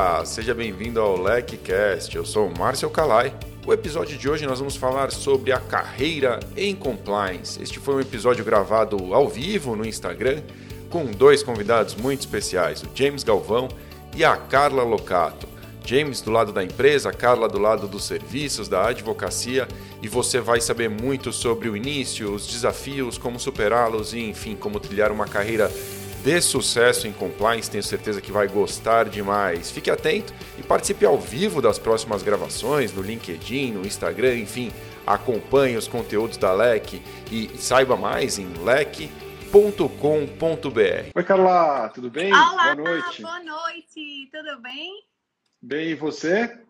Olá, seja bem-vindo ao LecCast. Eu sou Márcio Calai. O episódio de hoje nós vamos falar sobre a carreira em compliance. Este foi um episódio gravado ao vivo no Instagram com dois convidados muito especiais, o James Galvão e a Carla Locato. James do lado da empresa, Carla do lado dos serviços, da advocacia, e você vai saber muito sobre o início, os desafios, como superá-los e, enfim, como trilhar uma carreira de sucesso em compliance. Tenho certeza que vai gostar demais. Fique atento e participe ao vivo das próximas gravações no LinkedIn, no Instagram, enfim, acompanhe os conteúdos da LEC e saiba mais em lec.com.br. Oi, Carla, tudo bem? Olá, boa noite. Boa noite, tudo bem? Bem, e você?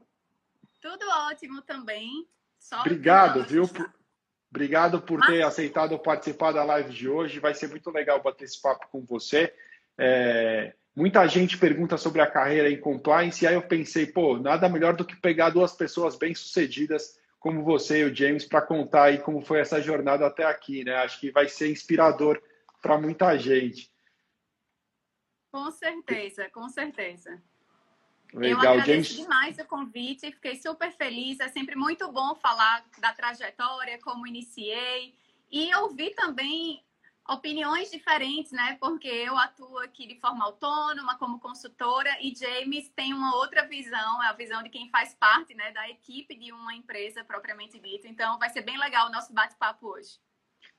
Tudo ótimo também. Só Obrigado, viu? Por, obrigado por ter aceitado participar da live de hoje. Vai ser muito legal bater esse papo com você. É, muita gente pergunta sobre a carreira em compliance, e aí eu pensei, pô, nada melhor do que pegar duas pessoas bem-sucedidas como você e o James para contar aí como foi essa jornada até aqui, né? Acho que vai ser inspirador para muita gente. Com certeza, com certeza. Legal, eu agradeço James... demais o convite, fiquei super feliz. É sempre muito bom falar da trajetória, como iniciei, e ouvir também opiniões diferentes, né? Porque eu atuo aqui de forma autônoma, como consultora, e James tem uma outra visão, é a visão de quem faz parte né, da equipe de uma empresa propriamente dita. Então, vai ser bem legal o nosso bate-papo hoje.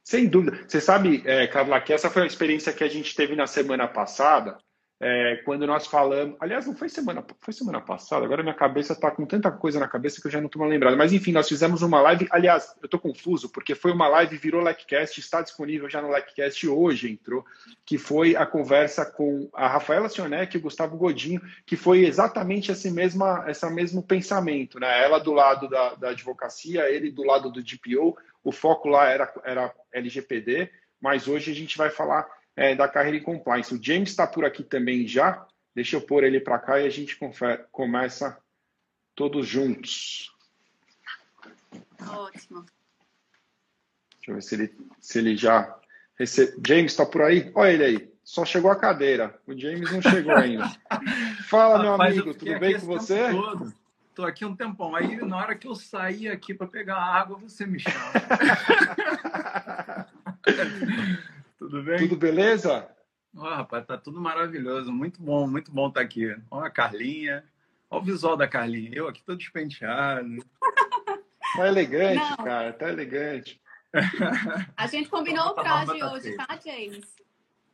Sem dúvida. Você sabe, é, Carla, que essa foi a experiência que a gente teve na semana passada é, quando nós falamos. Aliás, não foi semana, foi semana passada, agora minha cabeça está com tanta coisa na cabeça que eu já não estou mais lembrado. Mas enfim, nós fizemos uma live. Aliás, eu estou confuso, porque foi uma live, virou LecCast, está disponível já no LecCast hoje, entrou, que foi a conversa com a Rafaela Sionec e o Gustavo Godinho, que foi exatamente esse mesma, esse mesmo pensamento, né? Ela do lado da, da advocacia, ele do lado do DPO, o foco lá era, era LGPD, mas hoje a gente vai falar é, da carreira em compliance. O James está por aqui também já. Deixa eu pôr ele para cá e a gente começa todos juntos. Ótimo. Deixa eu ver se ele, se ele já. Rece... James está por aí? Olha ele aí. Só chegou a cadeira. O James não chegou ainda. Fala, meu Rapaz, amigo. Tudo bem com você? Estou aqui um tempão. Aí, na hora que eu sair aqui para pegar água, você me chama. Tudo bem? Tudo beleza? Oh, rapaz, tá tudo maravilhoso. Muito bom, muito bom estar tá aqui. Olha a Carlinha. Olha o visual da Carlinha. Eu aqui todo despenteado. Tá elegante, Não. cara. Tá elegante. A gente combinou o traje hoje, tá, James?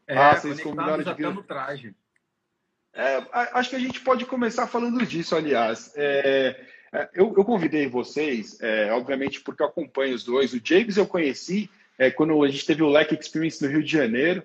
É, ah, vocês combinaram de vir... no traje. É, acho que a gente pode começar falando disso, aliás. É, é, eu, eu, convidei vocês, é, obviamente, porque eu acompanho os dois. O James eu conheci é, quando a gente teve o Leck Experience no Rio de Janeiro,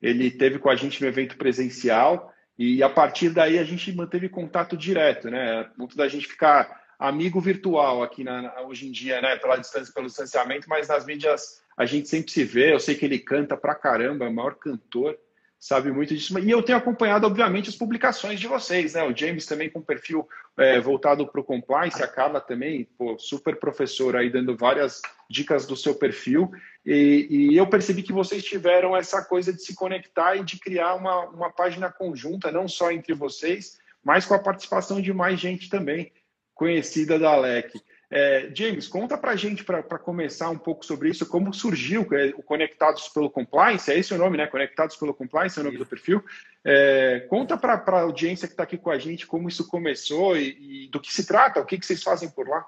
ele teve com a gente no evento presencial e a partir daí a gente manteve contato direto, né? Muito da gente ficar amigo virtual aqui na, hoje em dia, né? Pela distância, pelo distanciamento, mas nas mídias a gente sempre se vê. Eu sei que ele canta pra caramba, é o maior cantor sabe muito disso. E eu tenho acompanhado, obviamente, as publicações de vocês, né? O James também com perfil é, voltado para o compliance, a Carla também, pô, super professora aí dando várias dicas do seu perfil. E, e, eu percebi que vocês tiveram essa coisa de se conectar e de criar uma, uma página conjunta, não só entre vocês, mas com a participação de mais gente também conhecida da Alec. É, James, conta para a gente, para começar um pouco sobre isso, como surgiu é, o Conectados pelo Compliance, é esse o nome, né? Conectados pelo Compliance é o nome do perfil. É, conta para a audiência que está aqui com a gente como isso começou e, e, do que se trata, o que, que vocês fazem por lá.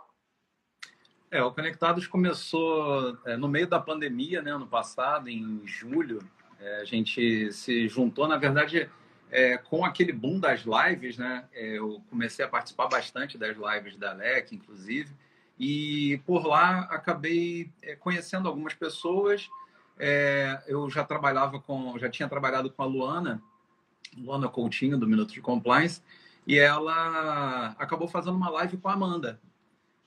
É, o Conectados começou é, no meio da pandemia, né, ano passado, em julho. É, a gente se juntou, na verdade, é, com aquele boom das lives, né? eu comecei a participar bastante das lives da LEC, inclusive. E por lá acabei é, conhecendo algumas pessoas. É, eu já trabalhava com, já tinha trabalhado com a Luana, Luana Coutinho, do Minuto de Compliance, e ela acabou fazendo uma live com a Amanda.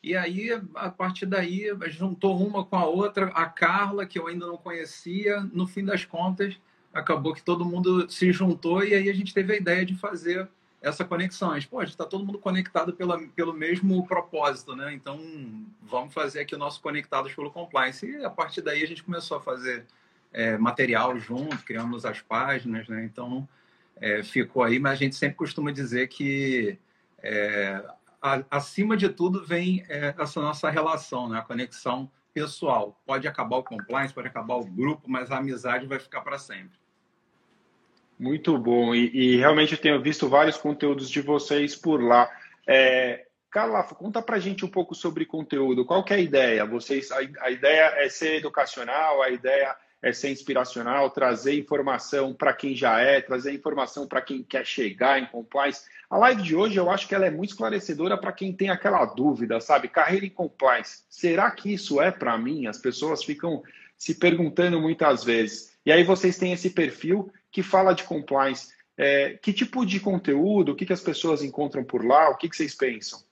E aí, a partir daí, juntou uma com a outra, a Carla, que eu ainda não conhecia, no fim das contas, acabou que todo mundo se juntou e aí a gente teve a ideia de fazer essa conexão. A gente, está todo mundo conectado pela, pelo mesmo propósito, né? Então, vamos fazer aqui o nosso Conectados pelo Compliance. E a partir daí a gente começou a fazer é, material junto, criamos as páginas, né? Então, é, ficou aí, mas a gente sempre costuma dizer que É, a, acima de tudo vem é, essa nossa relação, né? a conexão pessoal. Pode acabar o compliance, pode acabar o grupo, mas a amizade vai ficar para sempre. Muito bom. E, e, realmente eu tenho visto vários conteúdos de vocês por lá. É, Carla, conta pra gente um pouco sobre conteúdo. Qual que é a ideia? Vocês, a, a ideia é ser educacional, a ideia é ser inspiracional, trazer informação para quem já é, trazer informação para quem quer chegar em compliance. A live de hoje eu acho que ela é muito esclarecedora para quem tem aquela dúvida, sabe? Carreira em compliance. Será que isso é para mim? As pessoas ficam se perguntando muitas vezes. E aí vocês têm esse perfil que fala de compliance. É, que tipo de conteúdo, o que, que as pessoas encontram por lá, o que, que vocês pensam?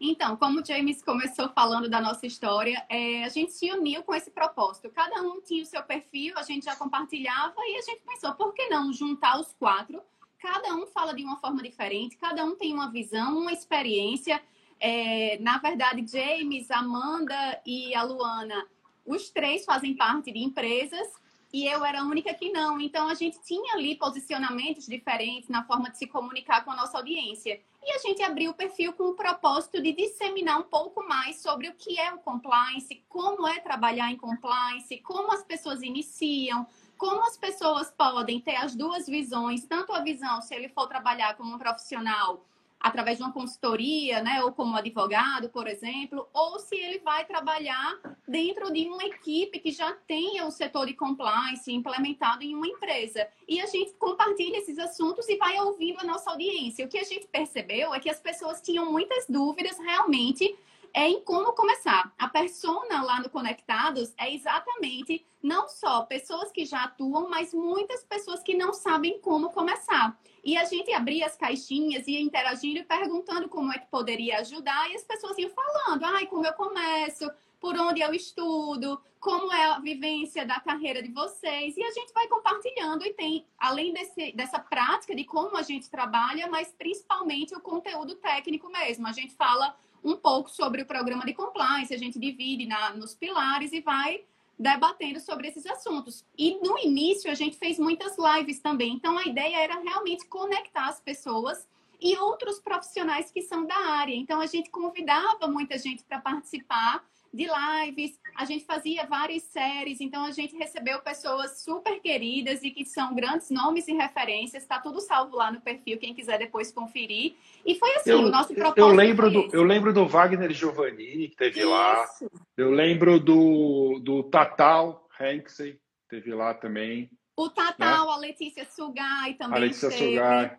Então, como o James começou falando da nossa história, é, a gente se uniu com esse propósito. Cada um tinha o seu perfil, a gente já compartilhava e a gente pensou, por que não juntar os quatro? Cada um fala de uma forma diferente, cada um tem uma visão, uma experiência. É, na verdade, James, Amanda e a Luana, os três fazem parte de empresas e eu era a única que não. Então a gente tinha ali posicionamentos diferentes na forma de se comunicar com a nossa audiência. E a gente abriu o perfil com o propósito de disseminar um pouco mais sobre o que é o compliance, como é trabalhar em compliance, como as pessoas iniciam, como as pessoas podem ter as duas visões, tanto a visão se ele for trabalhar como um profissional através de uma consultoria, né, ou como advogado, por exemplo, ou se ele vai trabalhar dentro de uma equipe que já tenha o setor de compliance implementado em uma empresa. E a gente compartilha esses assuntos e vai ouvindo a nossa audiência. O que a gente percebeu é que as pessoas tinham muitas dúvidas realmente é em como começar. A persona lá no Conectados é exatamente não só pessoas que já atuam, mas muitas pessoas que não sabem como começar. E a gente abria as caixinhas, ia interagindo e perguntando como é que poderia ajudar, e as pessoas iam falando, ai, como eu começo, por onde eu estudo, como é a vivência da carreira de vocês. E a gente vai compartilhando e tem, além desse, dessa prática de como a gente trabalha, mas principalmente o conteúdo técnico mesmo. A gente fala um pouco sobre o programa de compliance, a gente divide na, nos pilares e vai debatendo sobre esses assuntos. E no início a gente fez muitas lives também, então a ideia era realmente conectar as pessoas e outros profissionais que são da área. Então a gente convidava muita gente para participar de lives, a gente fazia várias séries, então a gente recebeu pessoas super queridas e que são grandes nomes e referências, está tudo salvo lá no perfil, quem quiser depois conferir. E foi assim, eu, o nosso propósito. Eu lembro, do, eu lembro do Wagner Giovannini, que teve Isso. lá. Eu lembro do, do Tatal Hanksey, teve lá também. O Tatal, né? a Letícia Sugai também. A Letícia esteve. Sugai.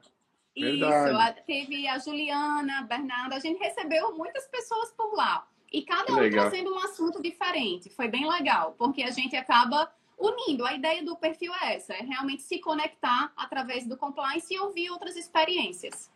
Isso, a, teve a Juliana, Bernardo, a gente recebeu muitas pessoas por lá. E cada um trazendo um assunto diferente. Foi bem legal, porque a gente acaba unindo. A ideia do perfil é essa: é realmente se conectar através do compliance e ouvir outras experiências.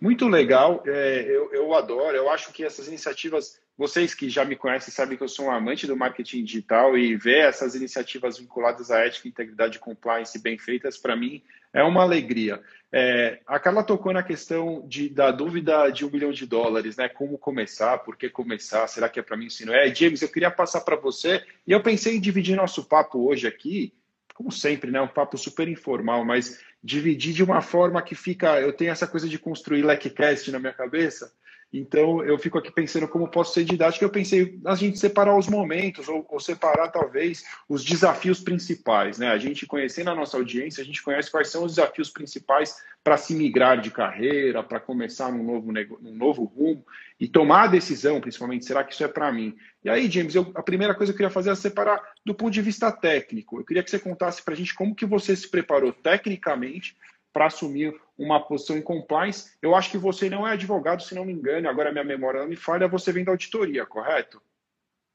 Muito legal, é, eu, eu adoro. Eu acho que essas iniciativas, vocês que já me conhecem sabem que eu sou um amante do marketing digital e ver essas iniciativas vinculadas à ética, integridade e compliance bem feitas, para mim, é uma alegria. É, a Carla tocou na questão de, da dúvida de um milhão de dólares, né? Como começar, por que começar, será que é para mim se não é? James, eu queria passar para você, e eu pensei em dividir nosso papo hoje aqui, como sempre, né? Um papo super informal, mas dividir de uma forma que fica. Eu tenho essa coisa de construir leckcast na minha cabeça, então, eu fico aqui pensando como posso ser didático. Eu pensei a gente separar os momentos, ou, ou, separar, talvez, os desafios principais. Né? A gente, conhecendo a nossa audiência, a gente conhece quais são os desafios principais para se migrar de carreira, para começar num novo, num novo rumo e tomar a decisão, principalmente, será que isso é para mim? E aí, James, eu, a primeira coisa que eu queria fazer é separar do ponto de vista técnico. Eu queria que você contasse para a gente como que você se preparou tecnicamente para assumir uma posição em compliance. Eu acho que você não é advogado, se não me engano, agora minha memória não me falha, você vem da auditoria, correto?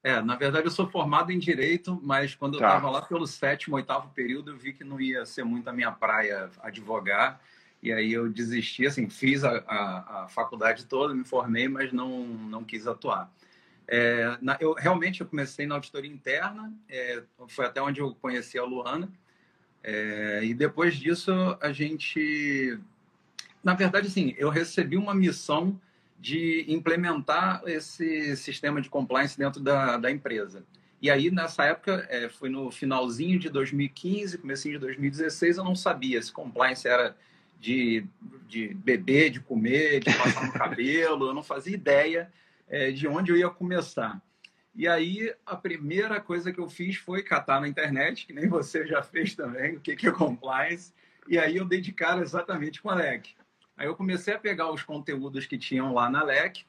É, na verdade eu sou formado em Direito, mas quando eu estava tá. lá pelo sétimo, oitavo período, eu vi que não ia ser muito a minha praia advogar, e aí eu desisti, assim, fiz a, a, a faculdade toda, me formei, mas não, não quis atuar. É, na, eu Realmente eu comecei na auditoria interna, é, foi até onde eu conheci a Luana, é, e depois disso, a gente. Na verdade, assim, eu recebi uma missão de implementar esse sistema de compliance dentro da, da empresa. E aí, nessa época, é, foi no finalzinho de 2015, comecinho de 2016, eu não sabia se compliance era de, de beber, de comer, de passar no cabelo. Eu não fazia ideia é, de onde eu ia começar. E aí, a primeira coisa que eu fiz foi catar na internet, que nem você já fez também, o que é compliance. E aí eu dei de cara exatamente com a LEC. Aí eu comecei a pegar os conteúdos que tinham lá na LEC,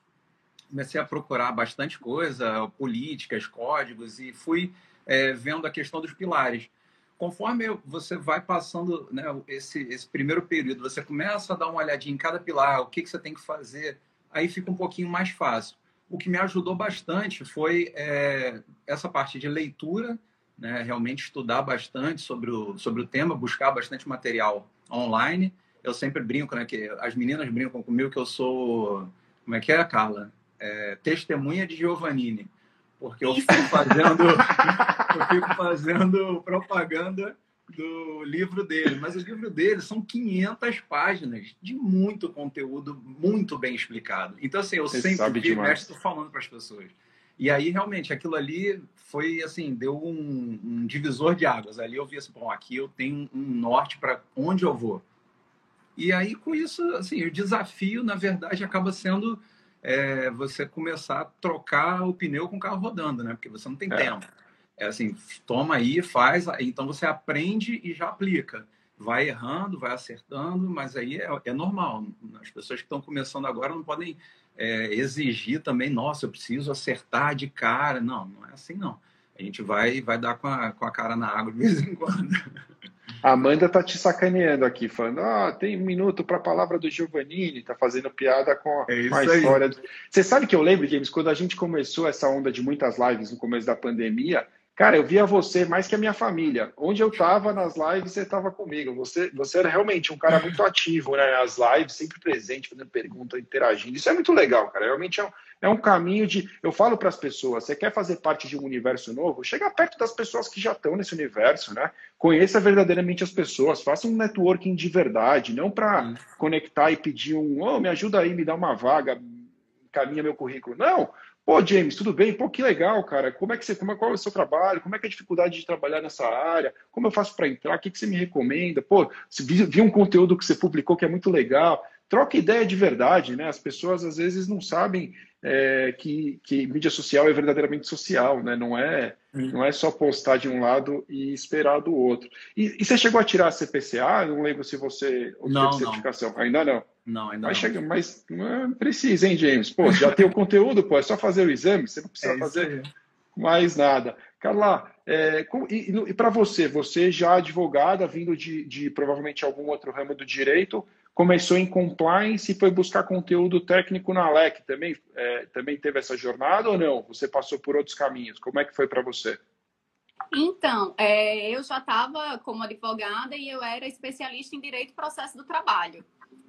comecei a procurar bastante coisa, políticas, códigos, e fui é, vendo a questão dos pilares. Conforme você vai passando né, esse, esse primeiro período, você começa a dar uma olhadinha em cada pilar, o que, que você tem que fazer, aí fica um pouquinho mais fácil. O que me ajudou bastante foi é, essa parte de leitura, né, realmente estudar bastante sobre o, sobre o tema, buscar bastante material online. Eu sempre brinco, né, que as meninas brincam comigo que eu sou, como é que é, Carla? É, testemunha de Giovannini, porque eu fico fazendo, eu fico fazendo propaganda do livro dele, mas o livro dele são 500 páginas de muito conteúdo muito bem explicado. Então, assim, eu Você sempre vi mestre falando para as pessoas. E aí, realmente, aquilo ali foi, assim, deu um, um, divisor de águas. Ali eu vi assim, bom, aqui eu tenho um norte para onde eu vou. E aí, com isso, assim, o desafio, na verdade, acaba sendo é, você começar a trocar o pneu com o carro rodando, né? Porque você não tem é. tempo. É assim, toma aí, faz, então você aprende e já aplica. Vai errando, vai acertando, mas aí é, é normal. As pessoas que estão começando agora não podem é, exigir também, nossa, eu preciso acertar de cara. Não, não é assim não. A gente vai, vai dar com a, com a cara na água de vez em quando. A Amanda tá te sacaneando aqui, falando: ah, tem um minuto para a palavra do Giovannini, tá fazendo piada com, é a história. Você sabe que eu lembro, James, quando a gente começou essa onda de muitas lives no começo da pandemia, Cara, eu via você mais que a minha família. Onde eu estava nas lives, você estava comigo. Você, você era realmente um cara muito ativo né, nas lives, sempre presente, fazendo pergunta, interagindo. Isso é muito legal, cara. Realmente é um, é um caminho de. Eu falo para as pessoas: você quer fazer parte de um universo novo? Chega perto das pessoas que já estão nesse universo, né? Conheça verdadeiramente as pessoas, faça um networking de verdade, não para conectar e pedir um, oh, me ajuda aí, me dá uma vaga, caminha meu currículo. Não Pô, James, tudo bem? Pô, que legal, cara. Como é que você, como é, qual é o seu trabalho? Como é que é a dificuldade de trabalhar nessa área? Como eu faço para entrar? O que, que você me recomenda? Pô, vi, vi um conteúdo que você publicou que é muito legal. Troca ideia de verdade, né? As pessoas às vezes não sabem é, que, que mídia social é verdadeiramente social, né? Não é, não é só postar de um lado e esperar do outro. E, e você chegou a tirar a CPCA? Não lembro se você não, certificação. Não. Ainda não. Não, ainda mas não. Chega, mas não precisa, hein, James? Pô, já tem o conteúdo, pô, é só fazer o exame, você não precisa é fazer mais nada. Carla, é, e, e para você, você já advogada, vindo de, de provavelmente algum outro ramo do direito, começou em compliance e foi buscar conteúdo técnico na LEC. Também, é, também teve essa jornada ou não? Você passou por outros caminhos? Como é que foi para você? Então, é, eu já estava como advogada e eu era especialista em direito e processo do trabalho.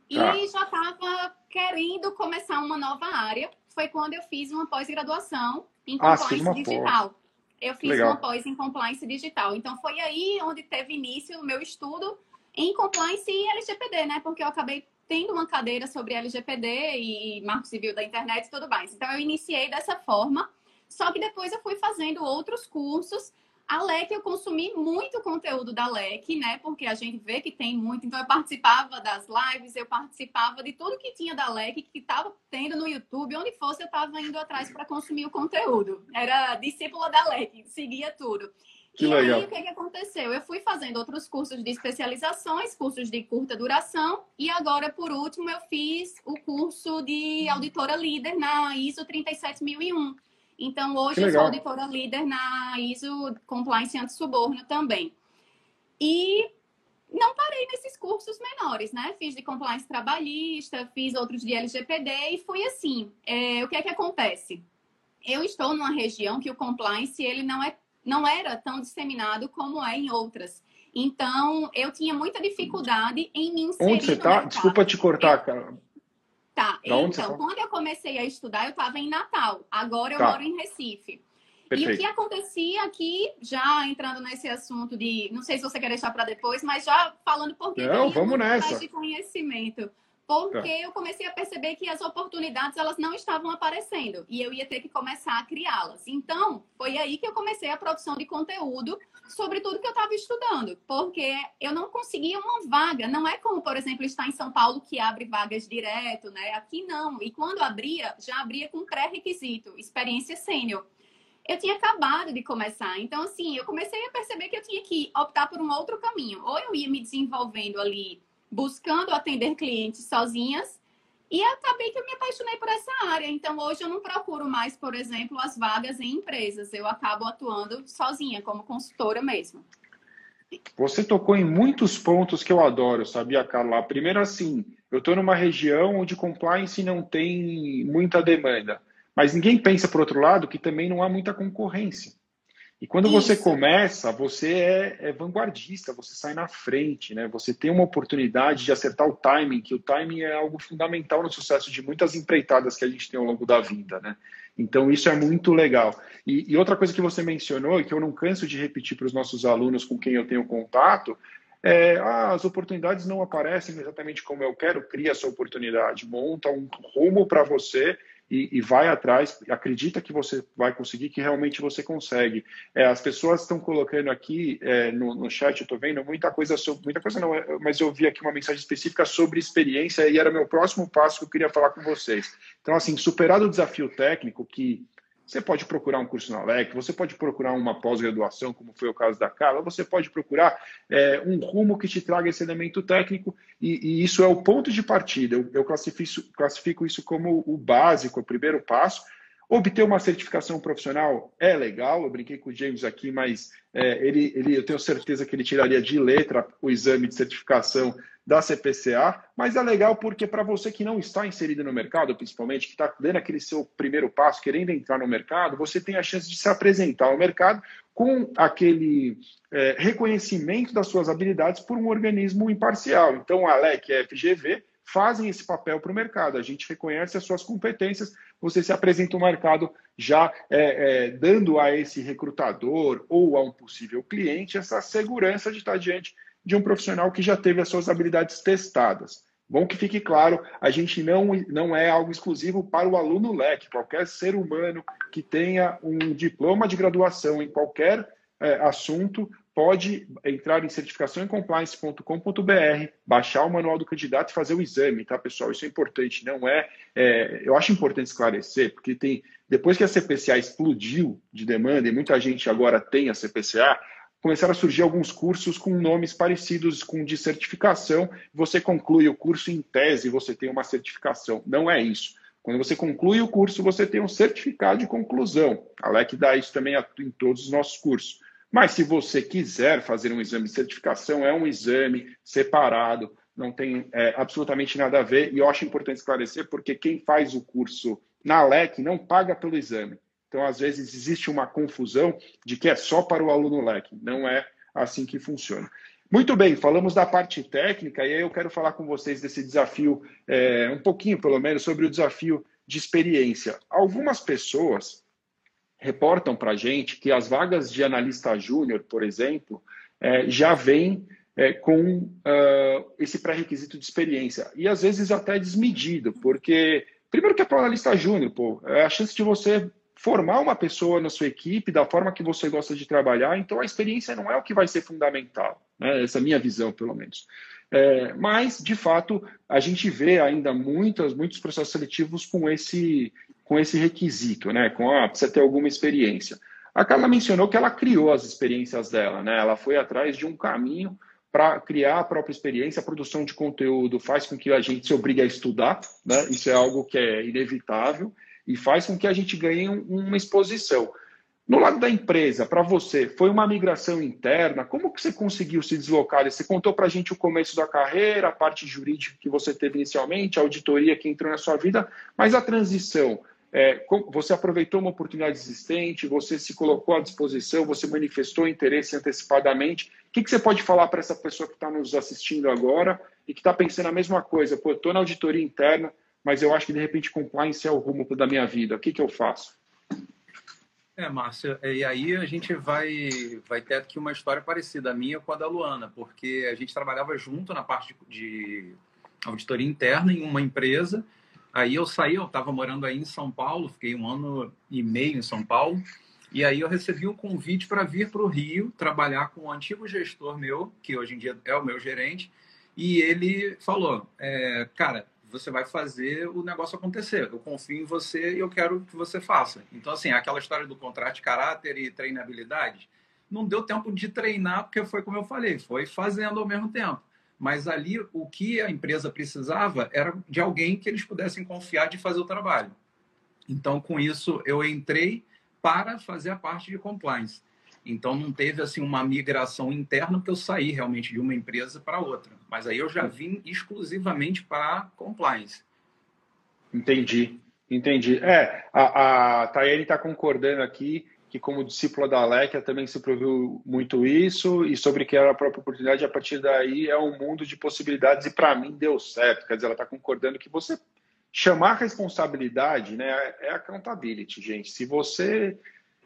E tá. já estava querendo começar uma nova área. Foi quando eu fiz uma pós-graduação em ah, compliance ah, digital. Pós. Eu fiz Legal. uma pós em compliance digital. Então, foi aí onde teve início o meu estudo em compliance e LGPD, né? Porque eu acabei tendo uma cadeira sobre LGPD e Marco Civil da Internet e tudo mais. Então, eu iniciei dessa forma. Só que depois eu fui fazendo outros cursos a LEC, eu consumi muito conteúdo da LEC, né? Porque a gente vê que tem muito. Então, eu participava das lives, eu participava de tudo que tinha da LEC, que estava tendo no YouTube, onde fosse, eu estava indo atrás para consumir o conteúdo. Era discípula da LEC, seguia tudo. Que e legal. aí, o que, que aconteceu? Eu fui fazendo outros cursos de especializações, cursos de curta duração, e agora, por último, eu fiz o curso de auditora líder na ISO 37001 então, hoje eu sou auditora líder na ISO Compliance Anti-Suborno também. E não parei nesses cursos menores, né? Fiz de compliance trabalhista, fiz outros de LGPD e fui assim. É, o que é que acontece? Eu estou numa região que o compliance ele não, é, não era tão disseminado como é em outras. Então, eu tinha muita dificuldade em me inserir. Onde você está? Desculpa te cortar, eu... cara. Tá, então, quando eu comecei a estudar, eu estava em Natal. Agora eu tá. moro em Recife. Perfeito. E o que acontecia aqui, já entrando nesse assunto de. Não sei se você quer deixar para depois, mas já falando porque não, vamos nessa. de conhecimento. Porque é. eu comecei a perceber que as oportunidades elas não estavam aparecendo e eu ia ter que começar a criá-las. Então, foi aí que eu comecei a produção de conteúdo sobre tudo que eu estava estudando, porque eu não conseguia uma vaga. Não é como, por exemplo, estar em São Paulo que abre vagas direto, né? Aqui não. E quando abria, já abria com pré-requisito, experiência sênior. Eu tinha acabado de começar. Então, assim, eu comecei a perceber que eu tinha que optar por um outro caminho. Ou eu ia me desenvolvendo ali buscando atender clientes sozinhas. E acabei que eu me apaixonei por essa área. Então, hoje eu não procuro mais, por exemplo, as vagas em empresas. Eu acabo atuando sozinha, como consultora mesmo. Você tocou em muitos pontos que eu adoro, sabia, Carla? Primeiro, assim, eu estou numa região onde compliance não tem muita demanda. Mas ninguém pensa, por outro lado, que também não há muita concorrência. E quando Isso. você começa, você é, é, vanguardista, você sai na frente, né? Você tem uma oportunidade de acertar o timing, que o timing é algo fundamental no sucesso de muitas empreitadas que a gente tem ao longo da vida, né? Então isso é muito legal. E, e outra coisa que você mencionou e que eu não canso de repetir para os nossos alunos com quem eu tenho contato é, ah, as oportunidades não aparecem exatamente como eu quero, cria essa oportunidade, monta um rumo para você e, e, vai atrás, acredita que você vai conseguir, que realmente você consegue. É, as pessoas estão colocando aqui é, no, no chat, eu estou vendo muita coisa sobre, muita coisa não, é, mas eu vi aqui uma mensagem específica sobre experiência e era meu próximo passo que eu queria falar com vocês. Então, assim, superado o desafio técnico que você pode procurar um curso na LEC, você pode procurar uma pós-graduação, como foi o caso da Carla, você pode procurar é, um rumo que te traga esse elemento técnico, e, e isso é o ponto de partida. Eu, eu classifico, classifico isso como o básico, o primeiro passo. Obter uma certificação profissional é legal, eu brinquei com o James aqui, mas é, ele, ele, eu tenho certeza que ele tiraria de letra o exame de certificação da CPCA, mas é legal porque para você que não está inserido no mercado, principalmente, que está dando aquele seu primeiro passo, querendo entrar no mercado, você tem a chance de se apresentar ao mercado com aquele é, reconhecimento das suas habilidades por um organismo imparcial. Então, a LEC FGV fazem esse papel para o mercado. A gente reconhece as suas competências, você se apresenta ao mercado já é, é, dando a esse recrutador ou a um possível cliente essa segurança de estar diante de um profissional que já teve as suas habilidades testadas. Bom que fique claro, a gente não, não é algo exclusivo para o aluno LEC. Qualquer ser humano que tenha um diploma de graduação em qualquer é, assunto pode entrar em certificação em compliance.com.br, baixar o manual do candidato e fazer o exame, tá, pessoal? Isso é importante, não é, é, Eu acho importante esclarecer, porque tem. Depois que a CPCA explodiu de demanda e muita gente agora tem a CPCA, começaram a surgir alguns cursos com nomes parecidos com de certificação. Você conclui o curso em tese, você tem uma certificação. Não é isso. Quando você conclui o curso, você tem um certificado de conclusão. A LEC dá isso também em todos os nossos cursos. Mas se você quiser fazer um exame de certificação, é um exame separado, não tem é, absolutamente nada a ver. E eu acho importante esclarecer, porque quem faz o curso na LEC não paga pelo exame. Então, às vezes, existe uma confusão de que é só para o aluno leque. Não é assim que funciona. Muito bem, falamos da parte técnica e aí eu quero falar com vocês desse desafio, é, um pouquinho pelo menos, sobre o desafio de experiência. Algumas pessoas reportam para a gente que as vagas de analista júnior, por exemplo, é, já vêm é, com uh, esse pré-requisito de experiência. E às vezes até desmedido, porque, primeiro que é para analista júnior, pô, é a chance de você formar uma pessoa na sua equipe da forma que você gosta de trabalhar. Então, a experiência não é o que vai ser fundamental, né? essa é a minha visão, pelo menos. É, mas, de fato, a gente vê ainda muitas, muitos processos seletivos com esse, com esse requisito, né? com a, precisa ter alguma experiência. A Carla mencionou que ela criou as experiências dela, né? ela foi atrás de um caminho para criar a própria experiência. A produção de conteúdo faz com que a gente se obrigue a estudar, né? isso é algo que é inevitável e faz com que a gente ganhe uma exposição. No lado da empresa, para você, foi uma migração interna? Como que você conseguiu se deslocar? Você contou para a gente o começo da carreira, a parte jurídica que você teve inicialmente, a auditoria que entrou na sua vida, mas a transição, é, você aproveitou uma oportunidade existente, você se colocou à disposição, você manifestou interesse antecipadamente. O que, que você pode falar para essa pessoa que está nos assistindo agora e que está pensando a mesma coisa? Pô, estou na auditoria interna, mas eu acho que de repente compliance é o rumo da minha vida. O que, que eu faço? É, Márcia, e aí a gente vai, vai ter aqui uma história parecida, a minha com a da Luana, porque a gente trabalhava junto na parte de, auditoria interna em uma empresa. Aí eu saí, eu estava morando aí em São Paulo, fiquei um ano e meio em São Paulo. E aí eu recebi um convite para vir para o Rio trabalhar com um antigo gestor meu, que hoje em dia é o meu gerente, e ele falou, é, cara, você vai fazer o negócio acontecer. Eu confio em você e eu quero que você faça. Então, assim, aquela história do contrato de caráter e treinabilidade, não deu tempo de treinar, porque foi como eu falei, foi fazendo ao mesmo tempo. Mas ali, o que a empresa precisava era de alguém que eles pudessem confiar de fazer o trabalho. Então, com isso, eu entrei para fazer a parte de compliance. Então não teve assim uma migração interna porque eu saí realmente de uma empresa para outra. Mas aí eu já vim exclusivamente para compliance. Entendi, entendi. É, a, a Tayane está concordando aqui que como discípula da Alekia também se provou muito isso e sobre que era a própria oportunidade a partir daí é um mundo de possibilidades e para mim deu certo. Quer dizer, ela está concordando que você chamar responsabilidade, né, é accountability, gente. Se você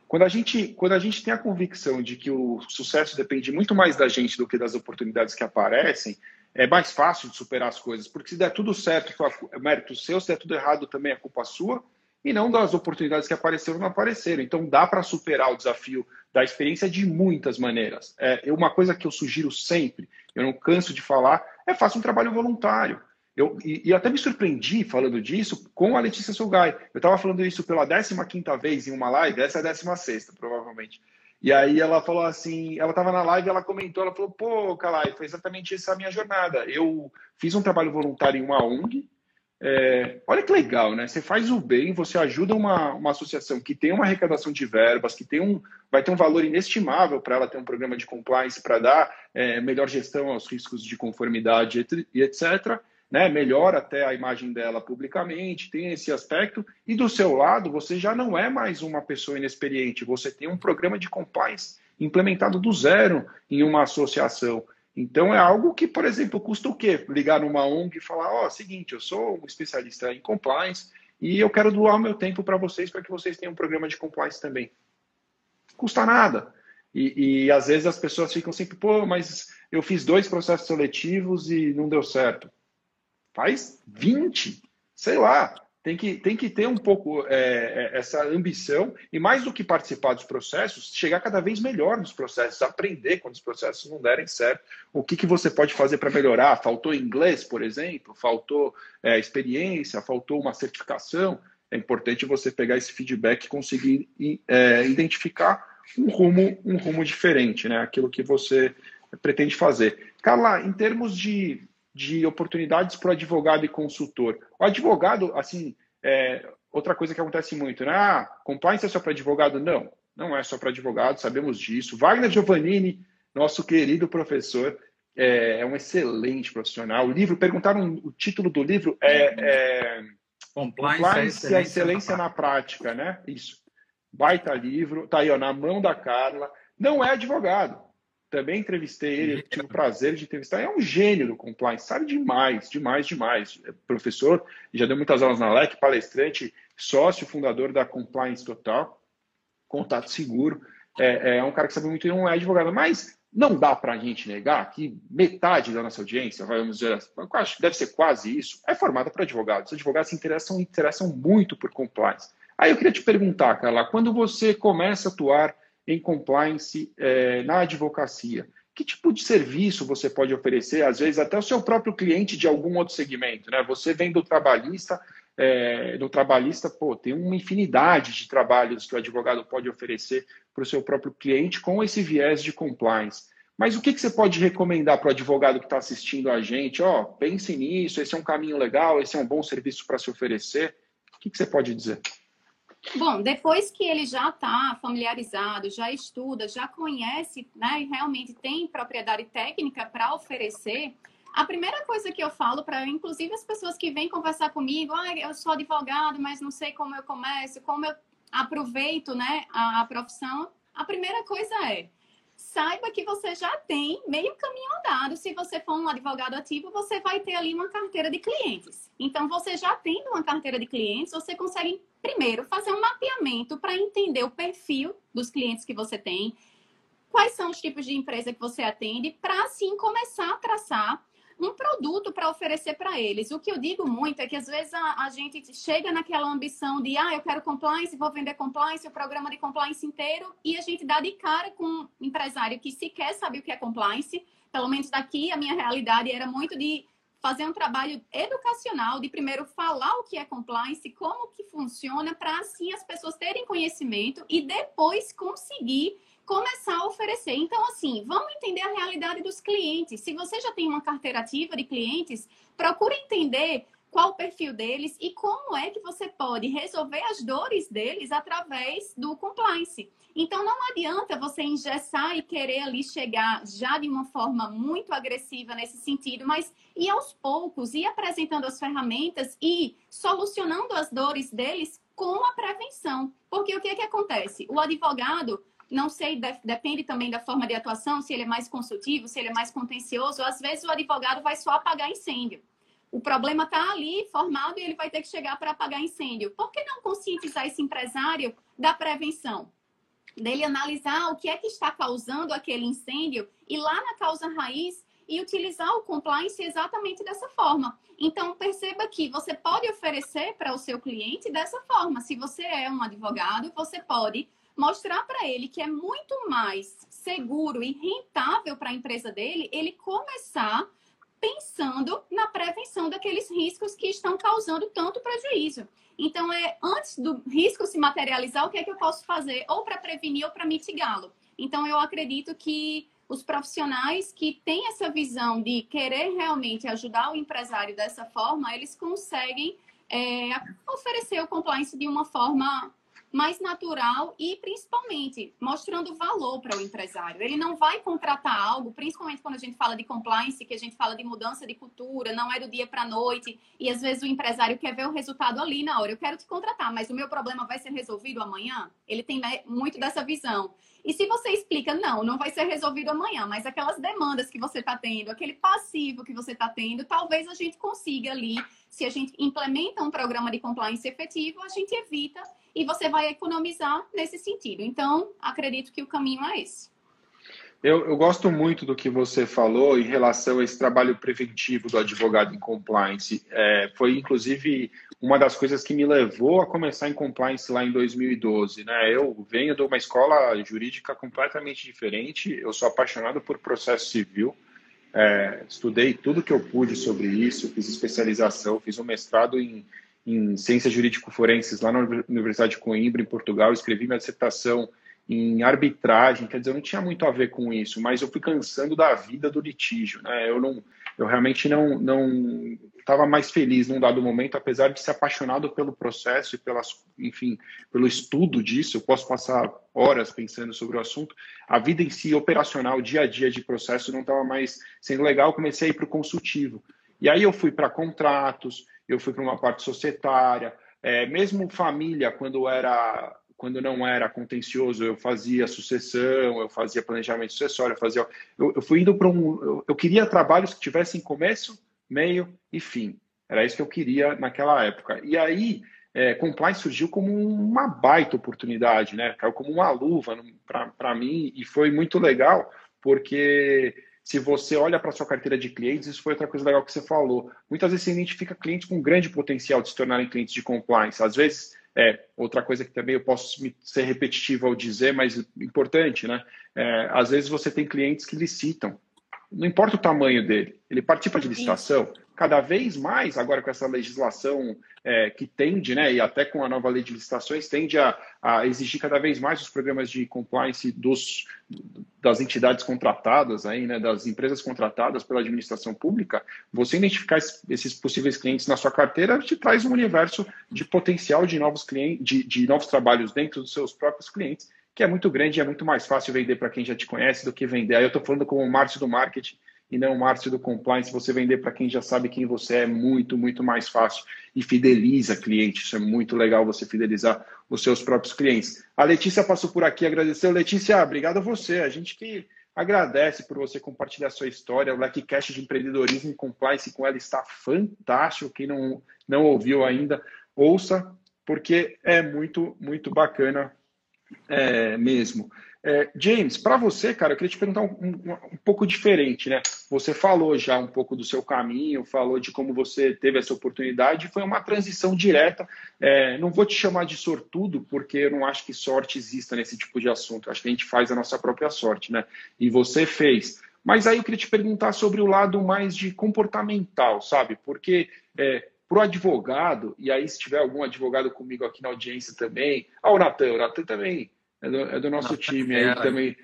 quando a gente quando a gente tem a convicção de que o sucesso depende muito mais da gente do que das oportunidades que aparecem, é mais fácil de superar as coisas, porque se der tudo certo, é mérito seu, se der tudo errado, também é culpa sua, e não das oportunidades que apareceram não apareceram. Então dá para superar o desafio da experiência de muitas maneiras. É uma coisa que eu sugiro sempre, eu não canso de falar, é faça um trabalho voluntário. Eu, e, e, até me surpreendi falando disso com a Letícia Sugai. Eu estava falando isso pela 15 vez em uma live, essa é a 16 provavelmente. E aí ela falou assim, ela estava na live, ela comentou, ela falou, pô, Calai, foi exatamente essa a minha jornada. Eu fiz um trabalho voluntário em uma ONG. É, olha que legal, né? Você faz o bem, você ajuda uma, uma associação que tem uma arrecadação de verbas, que tem um, vai ter um valor inestimável para ela ter um programa de compliance para dar é, melhor gestão aos riscos de conformidade e etc né, melhora até a imagem dela publicamente, tem esse aspecto, e do seu lado você já não é mais uma pessoa inexperiente, você tem um programa de compliance implementado do zero em uma associação. Então é algo que, por exemplo, custa o quê? Ligar numa ONG e falar, ó, oh, seguinte, eu sou um especialista em compliance e eu quero doar meu tempo para vocês para que vocês tenham um programa de compliance também. Custa nada. E, e, às vezes as pessoas ficam sempre, pô, mas eu fiz dois processos seletivos e não deu certo faz 20, sei lá. Tem que, tem que ter um pouco é, é, essa ambição e, mais do que participar dos processos, chegar cada vez melhor nos processos, aprender quando os processos não derem certo. O que, que você pode fazer para melhorar? Faltou inglês, por exemplo? Faltou é, experiência? Faltou uma certificação? É importante você pegar esse feedback e conseguir é, identificar um rumo, um rumo diferente, né? aquilo que você pretende fazer. Carla, em termos de de oportunidades para o advogado e consultor. O advogado, assim, é, outra coisa que acontece muito, né? Ah, compliance é só para advogado? Não, não é só para advogado, sabemos disso. Wagner Giovannini, nosso querido professor, é, é um excelente profissional. O livro, perguntaram o título do livro, é, é Compliance, Compliance e a Excelência na prática. na prática, né? Isso. Baita livro, tá aí, ó, na mão da Carla. Não é advogado, também entrevistei ele, tive o prazer de entrevistar. É um gênio do compliance, sabe demais, demais, demais. É professor, já deu muitas aulas na LEC, palestrante, sócio fundador da Compliance Total, Contato Seguro. É, é um cara que sabe muito, não é advogado, mas não dá para a gente negar que metade da nossa audiência, vamos dizer, acho que deve ser quase isso, é formada por advogados. Os advogados se interessam, interessam muito por compliance. Aí eu queria te perguntar, Carla, quando você começa a atuar em compliance é, na advocacia. Que tipo de serviço você pode oferecer, às vezes até o seu próprio cliente de algum outro segmento, né? Você vem do trabalhista, é, do trabalhista, pô, tem uma infinidade de trabalhos que o advogado pode oferecer para o seu próprio cliente com esse viés de compliance. Mas o que, que você pode recomendar para o advogado que está assistindo a gente? Ó, oh, pense nisso, esse é um caminho legal, esse é um bom serviço para se oferecer. O que, que você pode dizer? Bom, depois que ele já está familiarizado, já estuda, já conhece, né, e realmente tem propriedade técnica para oferecer, a primeira coisa que eu falo para, inclusive, as pessoas que vêm conversar comigo, ah, eu sou advogado, mas não sei como eu começo, como eu aproveito, né, a, a profissão. A primeira coisa é saiba que você já tem meio caminho andado. Se você for um advogado ativo, você vai ter ali uma carteira de clientes. Então, você já tendo uma carteira de clientes, você consegue, primeiro, fazer um mapeamento para entender o perfil dos clientes que você tem, quais são os tipos de empresa que você atende, para assim começar a traçar um produto para oferecer para eles. O que eu digo muito é que às vezes a, a, gente chega naquela ambição de, ah, eu quero compliance, vou vender compliance, o programa de compliance inteiro, e a gente dá de cara com um empresário que sequer sabe o que é compliance. Pelo menos daqui a minha realidade era muito de fazer um trabalho educacional, de primeiro falar o que é compliance, como que funciona, para assim as pessoas terem conhecimento e depois conseguir começar a oferecer. Então, assim, vamos entender a realidade dos clientes. Se você já tem uma carteira ativa de clientes, procure entender qual o perfil deles e como é que você pode resolver as dores deles através do compliance. Então, não adianta você engessar e querer ali chegar já de uma forma muito agressiva nesse sentido, mas ir aos poucos, ir apresentando as ferramentas e solucionando as dores deles com a prevenção. Porque o que, é que acontece? O advogado, não sei, depende também da forma de atuação, se ele é mais consultivo, se ele é mais contencioso. Às vezes o advogado vai só apagar incêndio. O problema está ali formado e ele vai ter que chegar para apagar incêndio. Por que não conscientizar esse empresário da prevenção? Dele analisar o que é que está causando aquele incêndio e lá na causa raiz e utilizar o compliance exatamente dessa forma. Então, perceba que você pode oferecer para o seu cliente dessa forma. Se você é um advogado, você pode mostrar para ele que é muito mais seguro e rentável para a empresa dele ele começar pensando na prevenção daqueles riscos que estão causando tanto prejuízo. Então, é antes do risco se materializar, o que é que eu posso fazer ou para prevenir ou para mitigá-lo? Então, eu acredito que os profissionais que têm essa visão de querer realmente ajudar o empresário dessa forma, eles conseguem é, oferecer o compliance de uma forma mais natural e principalmente mostrando valor para o empresário. Ele não vai contratar algo, principalmente quando a gente fala de compliance, que a gente fala de mudança de cultura, não é do dia para a noite, e às vezes o empresário quer ver o resultado ali na hora. Eu quero te contratar, mas o meu problema vai ser resolvido amanhã? Ele tem né, muito dessa visão. E se você explica, não, não vai ser resolvido amanhã, mas aquelas demandas que você está tendo, aquele passivo que você está tendo, talvez a gente consiga ali, se a gente implementa um programa de compliance efetivo, a gente evita e você vai economizar nesse sentido. Então, acredito que o caminho é esse. Eu, eu, gosto muito do que você falou em relação a esse trabalho preventivo do advogado em compliance. É, foi, inclusive, uma das coisas que me levou a começar em compliance lá em 2012. Né? Eu venho de uma escola jurídica completamente diferente, eu sou apaixonado por processo civil, é, estudei tudo que eu pude sobre isso, fiz especialização, fiz um mestrado em em Ciências Jurídico-Forenses lá na Universidade de Coimbra, em Portugal. Escrevi minha dissertação em arbitragem, quer dizer, eu não tinha muito a ver com isso, mas eu fui cansando da vida do litígio, né? Eu não, eu realmente não, não estava mais feliz num dado momento, apesar de ser apaixonado pelo processo e pelas, enfim, pelo estudo disso. Eu posso passar horas pensando sobre o assunto. A vida em si, operacional, dia a dia de processo, não estava mais sendo legal. Comecei a ir para o consultivo. E aí eu fui para contratos, eu fui para uma parte societária, é, mesmo família, quando era quando não era contencioso, eu fazia sucessão, eu fazia planejamento sucessório, eu fazia. Eu, eu fui indo para um. Eu, eu, queria trabalhos que tivessem começo, meio e fim. Era isso que eu queria naquela época. E aí, é, compliance surgiu como uma baita oportunidade, né? Caiu como uma luva para mim e foi muito legal, porque se você olha para sua carteira de clientes, isso foi outra coisa legal que você falou. Muitas vezes você identifica clientes com grande potencial de se tornarem clientes de compliance. Às vezes, é, outra coisa que também eu posso ser repetitivo ao dizer, mas importante, né? É, às vezes você tem clientes que licitam. Não importa o tamanho dele, ele participa de licitação, cada vez mais, agora com essa legislação é, que tende, né, e até com a nova lei de licitações, tende a, a, exigir cada vez mais os programas de compliance dos, das entidades contratadas, aí, né, das empresas contratadas pela administração pública, você identificar esses possíveis clientes na sua carteira te traz um universo de potencial de novos clientes, de, de novos trabalhos dentro dos seus próprios clientes, que é muito grande e é muito mais fácil vender para quem já te conhece do que vender. Aí eu estou falando como o Márcio do marketing, e não o Márcio do compliance, você vender para quem já sabe quem você é muito, muito mais fácil e fideliza cliente. Isso é muito legal você fidelizar os seus próprios clientes. A Letícia passou por aqui, agradeceu. Letícia, obrigado a você. A gente que agradece por você compartilhar sua história. O LecCast de empreendedorismo e compliance com ela está fantástico. Quem não, não ouviu ainda, ouça, porque é muito, muito bacana é, mesmo. É, James, para você, cara, eu queria te perguntar um, um, um, pouco diferente, né? Você falou já um pouco do seu caminho, falou de como você teve essa oportunidade, foi uma transição direta. É, não vou te chamar de sortudo, porque eu não acho que sorte exista nesse tipo de assunto. acho que a gente faz a nossa própria sorte, né? E você fez. Mas aí eu queria te perguntar sobre o lado mais de comportamental, sabe? Porque é, para o advogado, e aí se tiver algum advogado comigo aqui na audiência também, ah, o Natan, o Natan também é do, é do nosso Natan time aí também,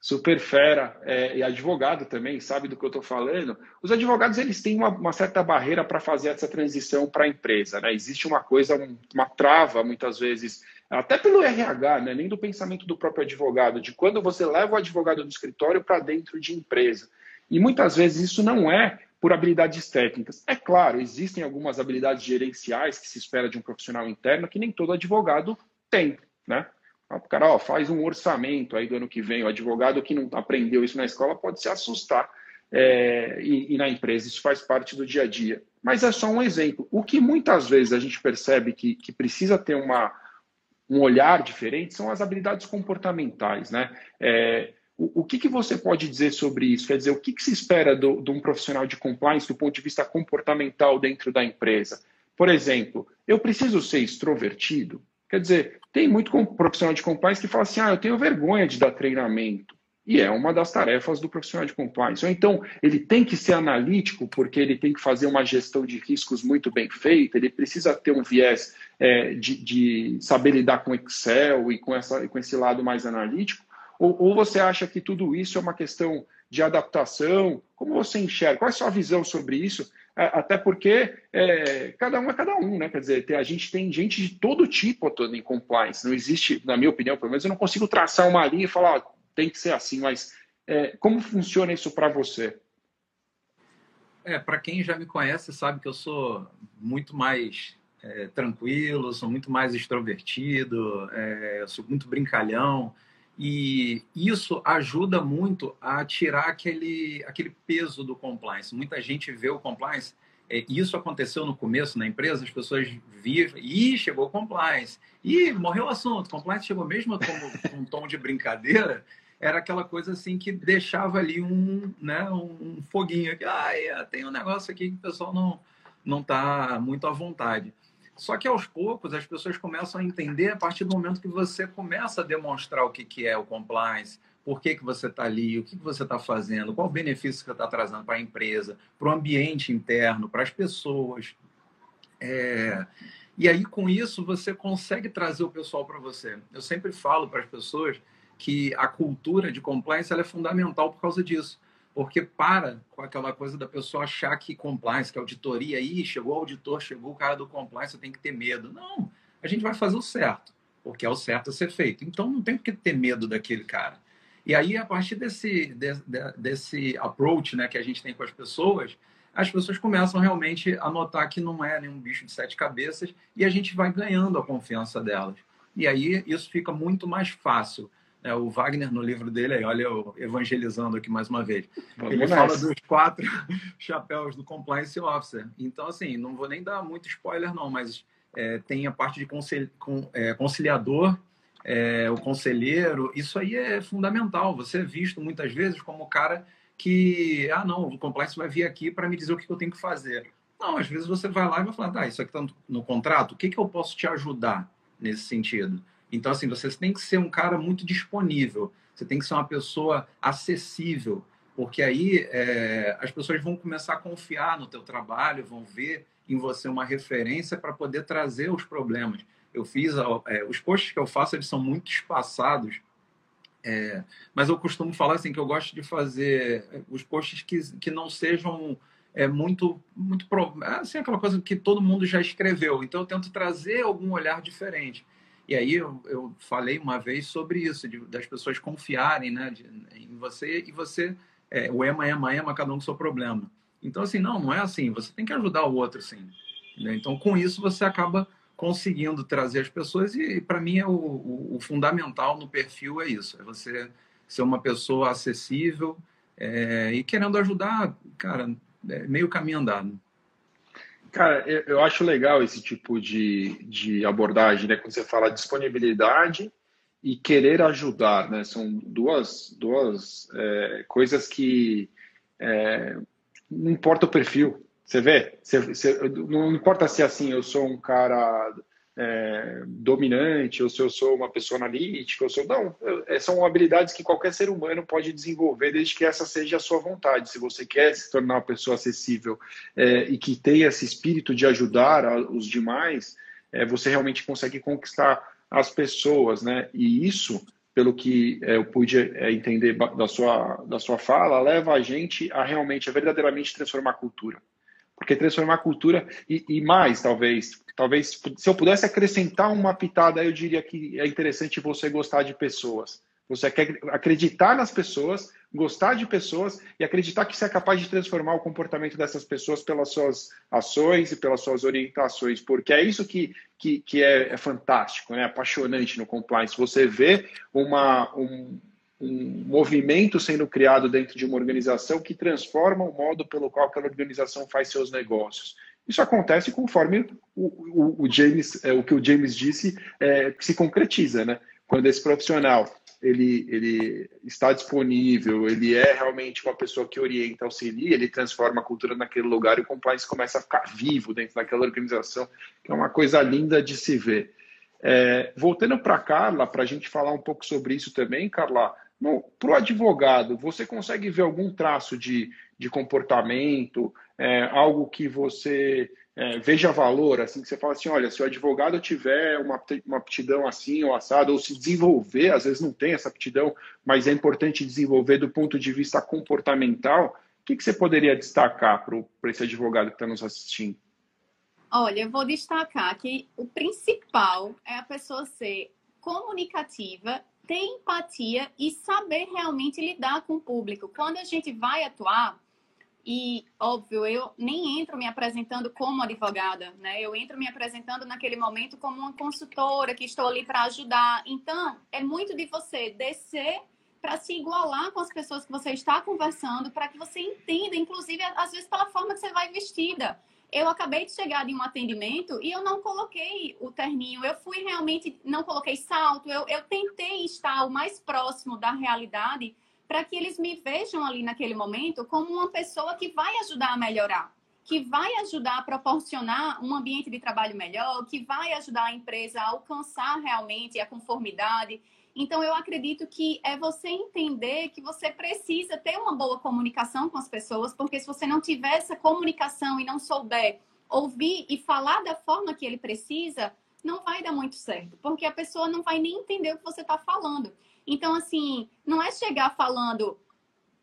super fera, é, e advogado também, sabe do que eu estou falando. Os advogados, eles têm uma, uma certa barreira para fazer essa transição para a empresa, né? Existe uma coisa, uma trava, muitas vezes, até pelo RH, né? nem do pensamento do próprio advogado, de quando você leva o advogado do escritório para dentro de empresa. E muitas vezes isso não é por habilidades técnicas. É claro, existem algumas habilidades gerenciais que se espera de um profissional interno que nem todo advogado tem, né? O cara ó, faz um orçamento aí do ano que vem. O advogado que não aprendeu isso na escola pode se assustar. É, e, e, na empresa isso faz parte do dia a dia. Mas é só um exemplo. O que muitas vezes a gente percebe que, que precisa ter uma, um olhar diferente são as habilidades comportamentais, né? É, o, que, que, você pode dizer sobre isso? Quer dizer, o que, que se espera de um profissional de compliance do ponto de vista comportamental dentro da empresa? Por exemplo, eu preciso ser extrovertido? Quer dizer, tem muito profissional de compliance que fala assim: ah, eu tenho vergonha de dar treinamento. E é uma das tarefas do profissional de compliance. Ou então, ele tem que ser analítico, porque ele tem que fazer uma gestão de riscos muito bem feita, ele precisa ter um viés é, de, de, saber lidar com Excel e com, essa, com esse lado mais analítico. Ou, ou, você acha que tudo isso é uma questão de adaptação? Como você enxerga? Qual é a sua visão sobre isso? É, até porque é, cada um é cada um, né? Quer dizer, a gente tem gente de todo tipo atuando em compliance. Não existe, na minha opinião, pelo menos, eu não consigo traçar uma linha e falar, tem que ser assim, mas é, como funciona isso para você? É, para quem já me conhece sabe que eu sou muito mais é, tranquilo, sou muito mais extrovertido, é, sou muito brincalhão e isso ajuda muito a tirar aquele, aquele peso do compliance. Muita gente vê o compliance é, isso aconteceu no começo na empresa, as pessoas viam, e chegou o compliance, e morreu o assunto, compliance chegou mesmo com um tom de brincadeira, era aquela coisa assim que deixava ali um, né, um foguinho. Ah, tem um negócio aqui que o pessoal não não está muito à vontade. Só que aos poucos as pessoas começam a entender a partir do momento que você começa a demonstrar o que, que é o compliance, por que, que você está ali, o que, que você está fazendo, qual o benefício que você está trazendo para a empresa, para o ambiente interno, para as pessoas. É... E aí, com isso, você consegue trazer o pessoal para você. Eu sempre falo para as pessoas que a cultura de compliance é fundamental por causa disso. Porque para com aquela coisa da pessoa achar que compliance, que auditoria, aí chegou o auditor, chegou o cara do compliance, eu tenho que ter medo. Não, a gente vai fazer o certo, porque é o certo a ser feito. Então não tem que ter medo daquele cara. E aí, a partir desse, desse, desse approach né, que a gente tem com as pessoas, as pessoas começam realmente a notar que não é nenhum bicho de sete cabeças e a gente vai ganhando a confiança delas. E aí isso fica muito mais fácil é, o Wagner, no livro dele, aí, olha eu evangelizando aqui mais uma vez, Vamos ele nessa. fala dos quatro chapéus do Compliance Officer. Então, assim, não vou nem dar muito spoiler, não, mas é, tem a parte de concili é, conciliador, é, o conselheiro, isso aí é fundamental. Você é visto muitas vezes como o cara que, ah, não, o compliance vai vir aqui para me dizer o que eu tenho que fazer. Não, às vezes você vai lá e vai falar, tá, isso aqui está no, no contrato, o que, que eu posso te ajudar nesse sentido? Então, assim, você tem que ser um cara muito disponível, você tem que ser uma pessoa acessível, porque aí é, as pessoas vão começar a confiar no teu trabalho, vão ver em você uma referência para poder trazer os problemas. Eu fiz, é, os posts que eu faço, eles são muito espaçados, é, mas eu costumo falar assim que eu gosto de fazer é, os posts que, que não sejam é muito muito assim aquela coisa que todo mundo já escreveu. Então eu tento trazer algum olhar diferente. E aí eu, eu falei uma vez sobre isso, de, das pessoas confiarem né, de, em você e você, é, o ema, ema, ema, cada um com seu problema. Então, assim, não, não é assim, você tem que ajudar o outro, sim. Então, com isso, você acaba conseguindo trazer as pessoas e, para mim, é o, o, o, fundamental no perfil é isso, é você ser uma pessoa acessível é, e querendo ajudar, cara, é meio caminho andado. Cara, eu acho legal esse tipo de, de abordagem, né? Quando você fala disponibilidade e querer ajudar, né? São duas, duas é, coisas que é, não importa o perfil. Você vê, você, você, não importa se assim eu sou um cara é, dominante, ou se eu sou uma pessoa analítica, ou se eu, não, é, são habilidades que qualquer ser humano pode desenvolver, desde que essa seja a sua vontade. Se você quer se tornar uma pessoa acessível é, e que tenha esse espírito de ajudar os demais, é, você realmente consegue conquistar as pessoas, né? E isso, pelo que é, eu pude é, entender da sua, da sua fala, leva a gente a realmente, a verdadeiramente transformar a cultura. Porque transformar a cultura, e, e mais, talvez, talvez, se eu pudesse acrescentar uma pitada, eu diria que é interessante você gostar de pessoas. Você quer acreditar nas pessoas, gostar de pessoas e acreditar que você é capaz de transformar o comportamento dessas pessoas pelas suas ações e pelas suas orientações, porque é isso que, que, que é, é, fantástico, né? apaixonante no compliance. Você vê uma, um, um movimento sendo criado dentro de uma organização que transforma o modo pelo qual aquela organização faz seus negócios. Isso acontece conforme o, o, o James, é, o que o James disse, é, se concretiza, né? Quando esse profissional ele, ele está disponível, ele é realmente uma pessoa que orienta, auxilia, ele transforma a cultura naquele lugar e o compliance começa a ficar vivo dentro daquela organização, que é uma coisa linda de se ver. É, voltando para Carla, para a gente falar um pouco sobre isso também, Carla, para o advogado, você consegue ver algum traço de, de comportamento, é, algo que você é, veja valor, assim, que você fala assim, olha, se o advogado tiver uma, uma aptidão assim ou assado, ou se desenvolver, às vezes não tem essa aptidão, mas é importante desenvolver do ponto de vista comportamental, o que, que você poderia destacar para esse advogado que está nos assistindo? Olha, eu vou destacar que o principal é a pessoa ser comunicativa, ter empatia e saber realmente lidar com o público. Quando a gente vai atuar, e, óbvio, eu nem entro me apresentando como advogada, né? Eu entro me apresentando naquele momento como uma consultora que estou ali para ajudar. Então, é muito de você descer para se igualar com as pessoas que você está conversando, para que você entenda, inclusive, às vezes, pela forma que você vai vestida. Eu acabei de chegar de um atendimento e eu não coloquei o terninho, eu fui realmente, não coloquei salto, eu, eu tentei estar o mais próximo da realidade para que eles me vejam ali naquele momento como uma pessoa que vai ajudar a melhorar, que vai ajudar a proporcionar um ambiente de trabalho melhor, que vai ajudar a empresa a alcançar realmente a conformidade. Então, eu acredito que é você entender que você precisa ter uma boa comunicação com as pessoas, porque se você não tiver essa comunicação e não souber ouvir e falar da forma que ele precisa, não vai dar muito certo, porque a pessoa não vai nem entender o que você está falando. Então, assim, não é chegar falando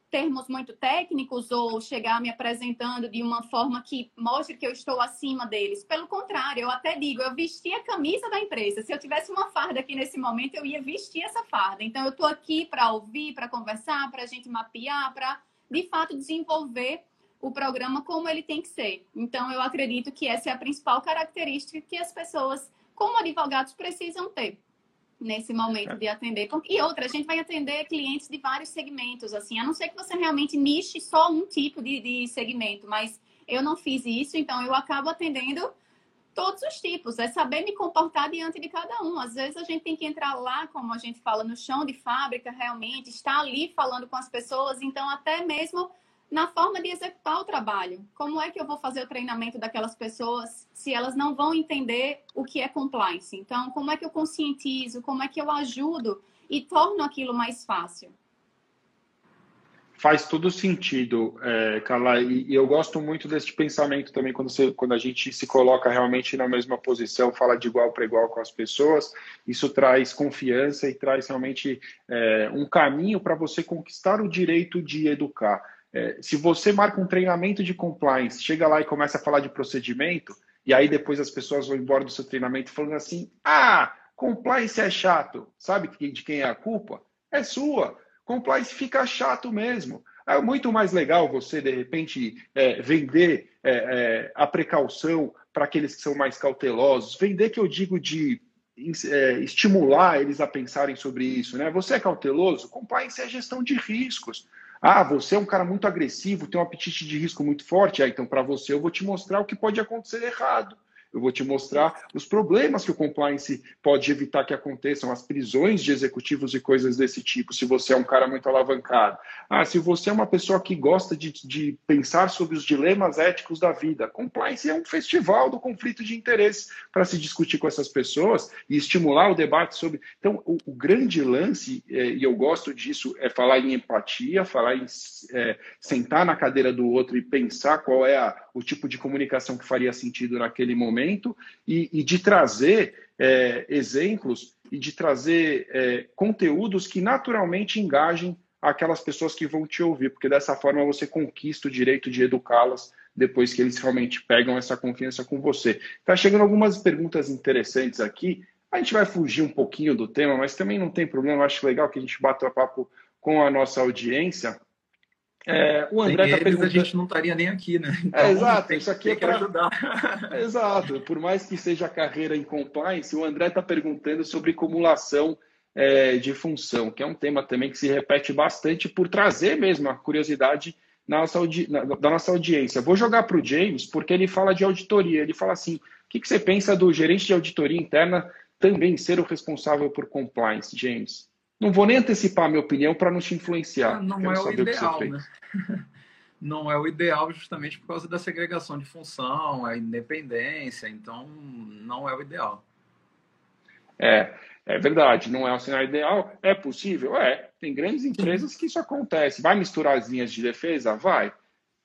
termos muito técnicos ou chegar me apresentando de uma forma que mostre que eu estou acima deles. Pelo contrário, eu até digo, eu vesti a camisa da empresa. Se eu tivesse uma farda aqui nesse momento, eu ia vestir essa farda. Então, eu estou aqui para ouvir, para conversar, para a gente mapear, para, de fato, desenvolver o programa como ele tem que ser. Então, eu acredito que essa é a principal característica que as pessoas, como advogados, precisam ter nesse momento de atender. E outra, a gente vai atender clientes de vários segmentos, assim, a não ser que você realmente niche só um tipo de, de segmento, mas eu não fiz isso, então eu acabo atendendo todos os tipos, é saber me comportar diante de cada um. Às vezes a gente tem que entrar lá, como a gente fala, no chão de fábrica, realmente, estar ali falando com as pessoas, então até mesmo na forma de executar o trabalho. Como é que eu vou fazer o treinamento daquelas pessoas se elas não vão entender o que é compliance? Então, como é que eu conscientizo? Como é que eu ajudo e torno aquilo mais fácil? Faz todo sentido, é, Carla, e, e, eu gosto muito desse pensamento também quando, você, quando a gente se coloca realmente na mesma posição, fala de igual para igual com as pessoas, isso traz confiança e traz realmente é, um caminho para você conquistar o direito de educar. É, se você marca um treinamento de compliance, chega lá e começa a falar de procedimento, e aí depois as pessoas vão embora do seu treinamento falando assim: ah, compliance é chato. Sabe de quem é a culpa? É sua. Compliance fica chato mesmo. É muito mais legal você, de repente, é, vender é, é, a precaução para aqueles que são mais cautelosos. Vender, que eu digo de é, estimular eles a pensarem sobre isso. Né? Você é cauteloso? Compliance é gestão de riscos. Ah, você é um cara muito agressivo, tem um apetite de risco muito forte. Ah, então para você eu vou te mostrar o que pode acontecer errado. Eu vou te mostrar os problemas que o compliance pode evitar que aconteçam, as prisões de executivos e coisas desse tipo, se você é um cara muito alavancado. Ah, se você é uma pessoa que gosta de, de pensar sobre os dilemas éticos da vida, compliance é um festival do conflito de interesse para se discutir com essas pessoas e estimular o debate sobre. Então, o, o grande lance, é, e eu gosto disso, é falar em empatia, falar em é, sentar na cadeira do outro e pensar qual é a, o tipo de comunicação que faria sentido naquele momento e, e de trazer é, exemplos e de trazer é, conteúdos que naturalmente engajem aquelas pessoas que vão te ouvir, porque dessa forma você conquista o direito de educá-las depois que eles realmente pegam essa confiança com você. Está chegando algumas perguntas interessantes aqui. A gente vai fugir um pouquinho do tema, mas também não tem problema. Acho legal que a gente bata papo com a nossa audiência. É, o André está perguntando. A gente não estaria nem aqui, né? Então, é, exato, tem, isso aqui é para ajudar. exato, por mais que seja carreira em compliance, o André está perguntando sobre acumulação é, de função, que é um tema também que se repete bastante por trazer mesmo a curiosidade nossa, na, da nossa audiência. Vou jogar para o James, porque ele fala de auditoria. Ele fala assim: o que, que você pensa do gerente de auditoria interna também ser o responsável por compliance, James? Não vou nem antecipar a minha opinião para não te influenciar. Ah, não é o ideal, o né? não é o ideal justamente por causa da segregação de função, a independência, então não é o ideal. É, é verdade, não é o cenário ideal. É possível? É. Tem grandes empresas que isso acontece. Vai misturar as linhas de defesa? Vai.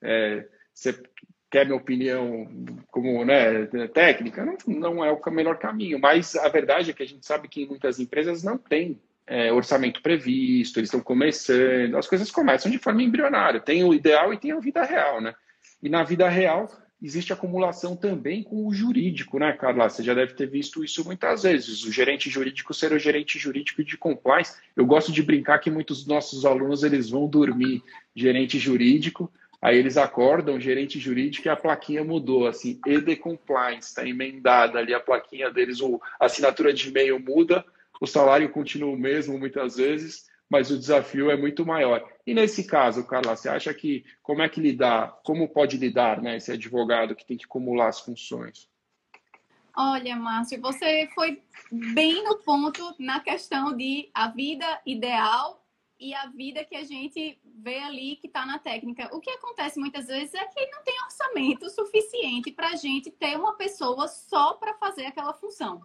É, você quer minha opinião como né, técnica? Não, não é o melhor caminho. Mas a verdade é que a gente sabe que em muitas empresas não tem é, orçamento previsto, eles estão começando, as coisas começam de forma embrionária. Tem o ideal e tem a vida real, né? E na vida real existe acumulação também com o jurídico, né, Carla? Você já deve ter visto isso muitas vezes. O gerente jurídico ser o gerente jurídico de compliance. Eu gosto de brincar que muitos dos nossos alunos eles vão dormir gerente jurídico, aí eles acordam gerente jurídico e a plaquinha mudou, assim, ED Compliance, está emendada ali a plaquinha deles, a assinatura de e-mail muda, o salário continua o mesmo muitas vezes, mas o desafio é muito maior. E nesse caso, Carla, você acha que como é que lidar, como pode lidar, né, esse advogado que tem que acumular as funções? Olha, Márcio, você foi bem no ponto na questão de a vida ideal e a vida que a gente vê ali que está na técnica. O que acontece muitas vezes é que não tem orçamento suficiente para a gente ter uma pessoa só para fazer aquela função.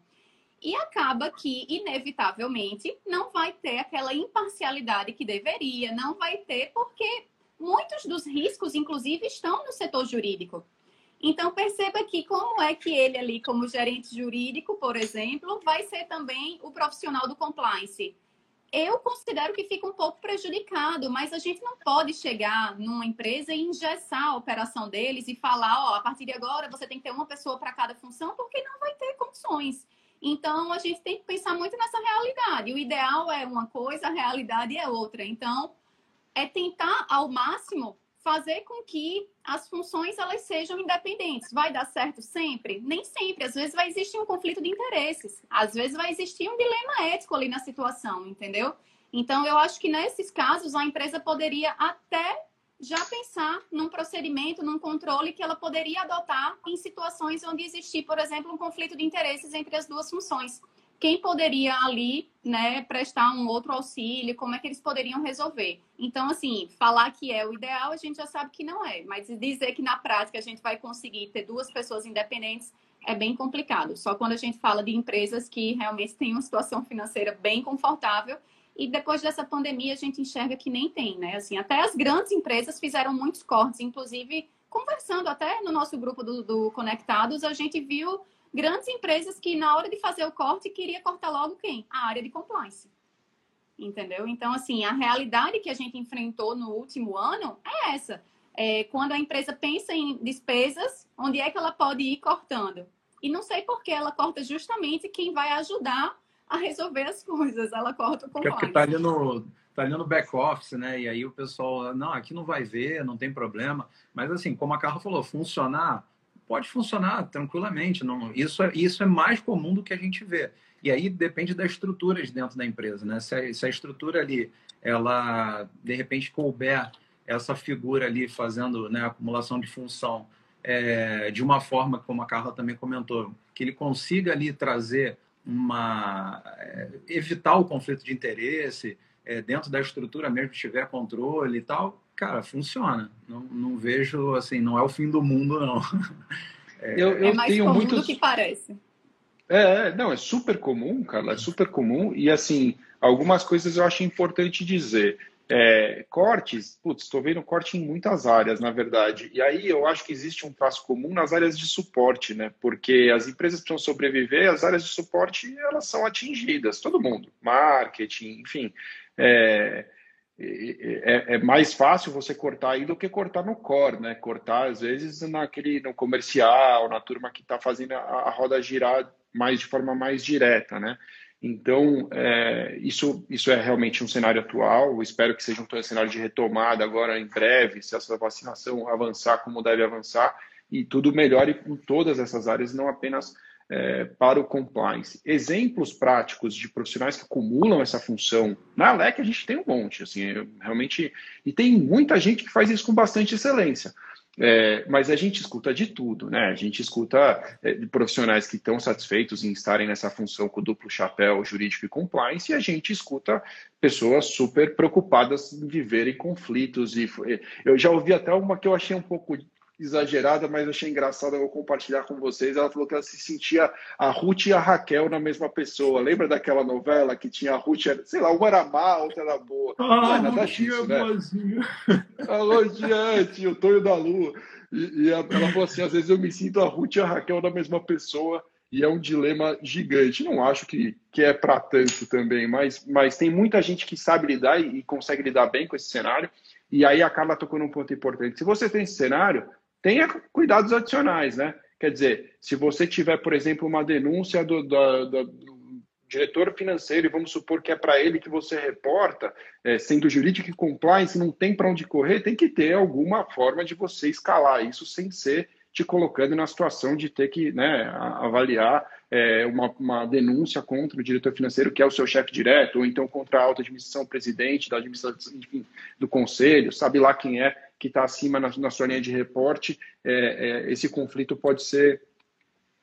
E acaba que, inevitavelmente, não vai ter aquela imparcialidade que deveria, não vai ter, porque muitos dos riscos, inclusive, estão no setor jurídico. Então, perceba que como é que ele ali, como gerente jurídico, por exemplo, vai ser também o profissional do compliance. Eu considero que fica um pouco prejudicado, mas a gente não pode chegar numa empresa e engessar a operação deles e falar, ó, a partir de agora você tem que ter uma pessoa para cada função, porque não vai ter condições. Então, a gente tem que pensar muito nessa realidade. O ideal é uma coisa, a realidade é outra. Então, é tentar ao máximo fazer com que as funções elas sejam independentes. Vai dar certo sempre? Nem sempre. Às vezes vai existir um conflito de interesses. Às vezes vai existir um dilema ético ali na situação, entendeu? Então, eu acho que nesses casos a empresa poderia até já pensar num procedimento, num controle que ela poderia adotar em situações onde existir, por exemplo, um conflito de interesses entre as duas funções. Quem poderia ali, né, prestar um outro auxílio, como é que eles poderiam resolver? Então, assim, falar que é o ideal, a gente já sabe que não é, mas dizer que na prática a gente vai conseguir ter duas pessoas independentes é bem complicado. Só quando a gente fala de empresas que realmente têm uma situação financeira bem confortável e depois dessa pandemia a gente enxerga que nem tem, né? Assim, até as grandes empresas fizeram muitos cortes, inclusive conversando até no nosso grupo do, do Conectados, a gente viu grandes empresas que na hora de fazer o corte queria cortar logo quem? A área de compliance. Entendeu? Então, assim, a realidade que a gente enfrentou no último ano é essa. É, quando a empresa pensa em despesas, onde é que ela pode ir cortando? E não sei por que ela corta justamente quem vai ajudar a resolver as coisas. Ela corta o compliance. Porque está ali no tá ali no back office, né? E aí o pessoal, não, aqui não vai ver, não tem problema. Mas assim, como a Carla falou, funcionar pode funcionar tranquilamente. Não, isso é, isso é mais comum do que a gente vê. E aí depende das estruturas dentro da empresa, né? Se a, se a estrutura ali, ela de repente couber essa figura ali fazendo né, acumulação de função é, de uma forma, como a Carla também comentou, que ele consiga ali trazer uma. É, evitar o conflito de interesse, é, dentro da estrutura mesmo, tiver controle e tal, cara, funciona. Não, não vejo, assim, não é o fim do mundo, não. É, eu, eu é mais tenho comum muitos... do que parece. É, é, não, é super comum, Carla, é super comum. E, assim, algumas coisas eu acho importante dizer. É, cortes, putz, estou vendo corte em muitas áreas, na verdade. E aí eu acho que existe um traço comum nas áreas de suporte, né? Porque as empresas precisam sobreviver, as áreas de suporte elas são atingidas, todo mundo, marketing, enfim. É, é, é, mais fácil você cortar aí do que cortar no core, né? Cortar, às vezes, naquele, no comercial, na turma que está fazendo a, a, roda girar mais de forma mais direta, né? Então, é, isso, isso é realmente um cenário atual. espero que seja um cenário de retomada agora em breve, se essa vacinação avançar como deve avançar, e tudo melhore em todas essas áreas, não apenas é, para o compliance. Exemplos práticos de profissionais que acumulam essa função na LEC a gente tem um monte, assim, realmente, e tem muita gente que faz isso com bastante excelência. É, mas a gente escuta de tudo, né? A gente escuta é, de profissionais que estão satisfeitos em estarem nessa função com duplo chapéu jurídico e compliance, e a gente escuta pessoas super preocupadas em viverem conflitos. E eu já ouvi até uma que eu achei um pouco exagerada, mas achei engraçada, eu vou compartilhar com vocês. Ela falou que ela se sentia a Ruth e a Raquel na mesma pessoa. Lembra daquela novela que tinha a Ruth, sei lá, uma era má, a outra era boa. Ah, não, disso, né? boazinha. Alô, diante, o Tonho da Lua. E, e ela falou assim, às vezes eu me sinto a Ruth e a Raquel na mesma pessoa e é um dilema gigante. Não acho que, que é para tanto também, mas, mas tem muita gente que sabe lidar e, e consegue lidar bem com esse cenário. E aí acaba tocando um ponto importante. Se você tem esse cenário, tenha cuidados adicionais, né? Quer dizer, se você tiver, por exemplo, uma denúncia do, do, do diretor financeiro, e vamos supor que é para ele que você reporta, é, sendo jurídico e compliance, não tem para onde correr, tem que ter alguma forma de você escalar isso sem ser te colocando na situação de ter que né, avaliar é, uma, uma, denúncia contra o diretor financeiro, que é o seu chefe direto, ou então contra a alta administração, presidente da administração, enfim, do conselho, sabe lá quem é que está acima na, na, sua linha de reporte, é, é, esse conflito pode ser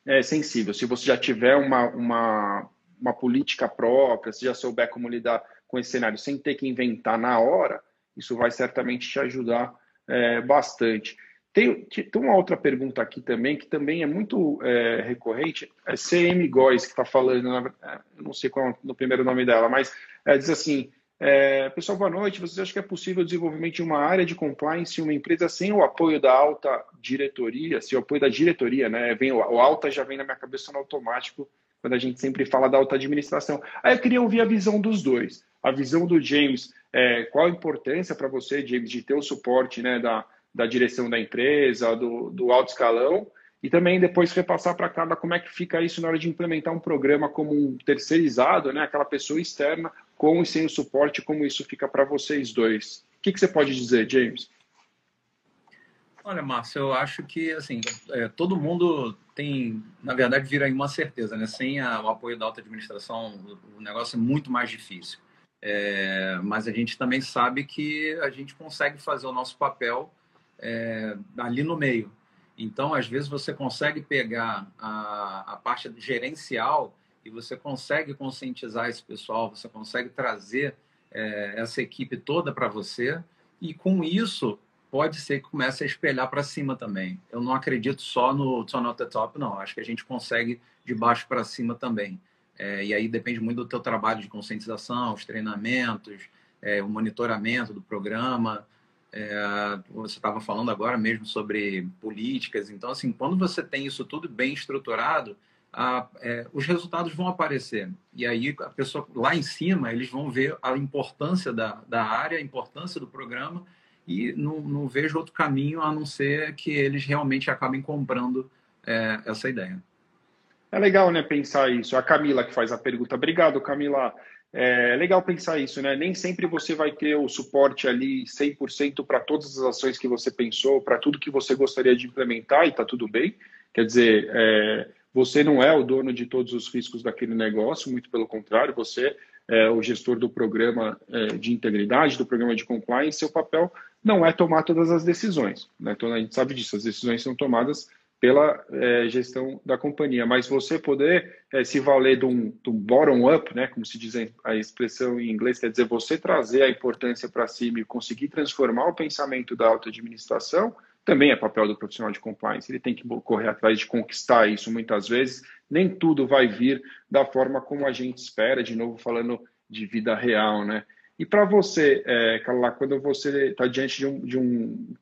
é, sensível. Se você já tiver uma, uma, uma política própria, se já souber como lidar com esse cenário sem ter que inventar na hora, isso vai certamente te ajudar é, bastante. Tem, tem, uma outra pergunta aqui também, que também é muito é, recorrente, é CM Góes, que está falando, é, não sei qual é o primeiro nome dela, mas é, diz assim, é, pessoal, boa noite. Vocês acham que é possível o desenvolvimento de uma área de compliance em uma empresa sem o apoio da alta diretoria? Se o apoio da diretoria, né? Vem, o, o alta já vem na minha cabeça no automático quando a gente sempre fala da alta administração. Aí eu queria ouvir a visão dos dois. A visão do James, é, qual a importância para você, James, de ter o suporte né, da, da direção da empresa, do, do alto escalão, e também depois repassar para cada como é que fica isso na hora de implementar um programa como um terceirizado, né, aquela pessoa externa, com e sem o suporte, como isso fica para vocês dois. O que, que, você pode dizer, James? Olha, Márcio, eu acho que assim é, todo mundo tem, na verdade, vira aí uma certeza, né? Sem a, o apoio da alta administração, o, negócio é muito mais difícil. É, mas a gente também sabe que a gente consegue fazer o nosso papel é, ali no meio. Então, às vezes, você consegue pegar a, a parte gerencial e você consegue conscientizar esse pessoal, você consegue trazer é, essa equipe toda para você, e com isso pode ser que comece a espelhar para cima também. Eu não acredito só no só the top, não. Acho que a gente consegue de baixo para cima também. É, e aí depende muito do teu trabalho de conscientização, os treinamentos, é, o monitoramento do programa. É, você estava falando agora mesmo sobre políticas. Então, assim, quando você tem isso tudo bem estruturado, a, é, os resultados vão aparecer. E aí a pessoa lá em cima, eles vão ver a importância da, da área, a importância do programa, e não, não vejo outro caminho a não ser que eles realmente acabem comprando é, essa ideia. É legal, né, pensar isso. A Camila que faz a pergunta. Obrigado, Camila. É legal pensar isso, né? Nem sempre você vai ter o suporte ali 100% para todas as ações que você pensou, para tudo que você gostaria de implementar e está tudo bem. Quer dizer, é, você não é o dono de todos os riscos daquele negócio, muito pelo contrário, você é o gestor do programa é, de integridade, do programa de compliance. Seu papel não é tomar todas as decisões. Né? Então, a gente sabe disso, as decisões são tomadas pela é, gestão da companhia, mas você poder é, se valer de um, um bottom-up, né, como se diz a expressão em inglês, quer dizer, você trazer a importância para cima e conseguir transformar o pensamento da alta administração, também é papel do profissional de compliance. Ele tem que correr atrás de conquistar isso muitas vezes. Nem tudo vai vir da forma como a gente espera, de novo falando de vida real, né? E para você, é, Carla, quando você está diante de um, de um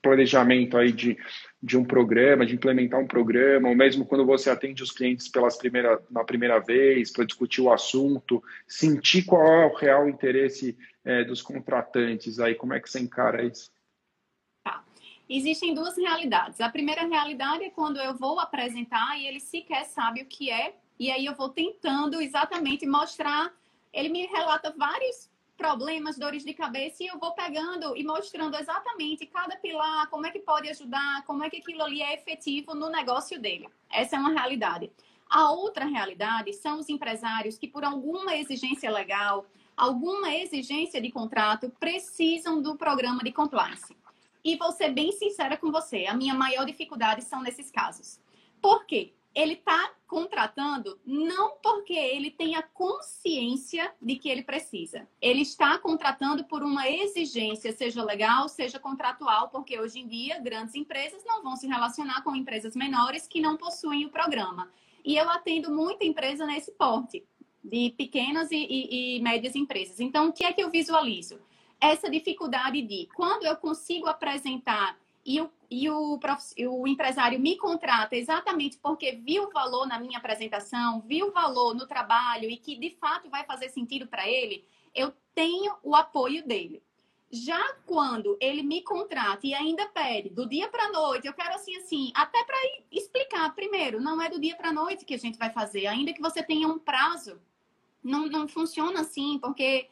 planejamento aí de, de um programa, de implementar um programa, ou mesmo quando você atende os clientes pelas primeira, na primeira vez para discutir o assunto, sentir qual é o real interesse é, dos contratantes aí, como é que você encara isso? Tá. Existem duas realidades. A primeira realidade é quando eu vou apresentar e ele sequer sabe o que é, e aí eu vou tentando exatamente mostrar ele me relata vários problemas, dores de cabeça, e eu vou pegando e mostrando exatamente cada pilar, como é que pode ajudar, como é que aquilo ali é efetivo no negócio dele. Essa é uma realidade. A outra realidade são os empresários que, por alguma exigência legal, alguma exigência de contrato, precisam do programa de compliance. E vou ser bem sincera com você, a minha maior dificuldade são nesses casos. Por quê? Ele está contratando não porque ele tenha consciência de que ele precisa. Ele está contratando por uma exigência, seja legal, seja contratual, porque hoje em dia grandes empresas não vão se relacionar com empresas menores que não possuem o programa. E eu atendo muita empresa nesse porte, de pequenas e, e, e médias empresas. Então, o que é que eu visualizo? Essa dificuldade de, quando eu consigo apresentar e o, e o, o empresário me contrata exatamente porque viu o valor na minha apresentação, viu o valor no trabalho e que de fato vai fazer sentido para ele, eu tenho o apoio dele. Já quando ele me contrata e ainda pede do dia para a noite, eu quero assim, assim, até para explicar primeiro, não é do dia para a noite que a gente vai fazer, ainda que você tenha um prazo. Não, não funciona assim, porque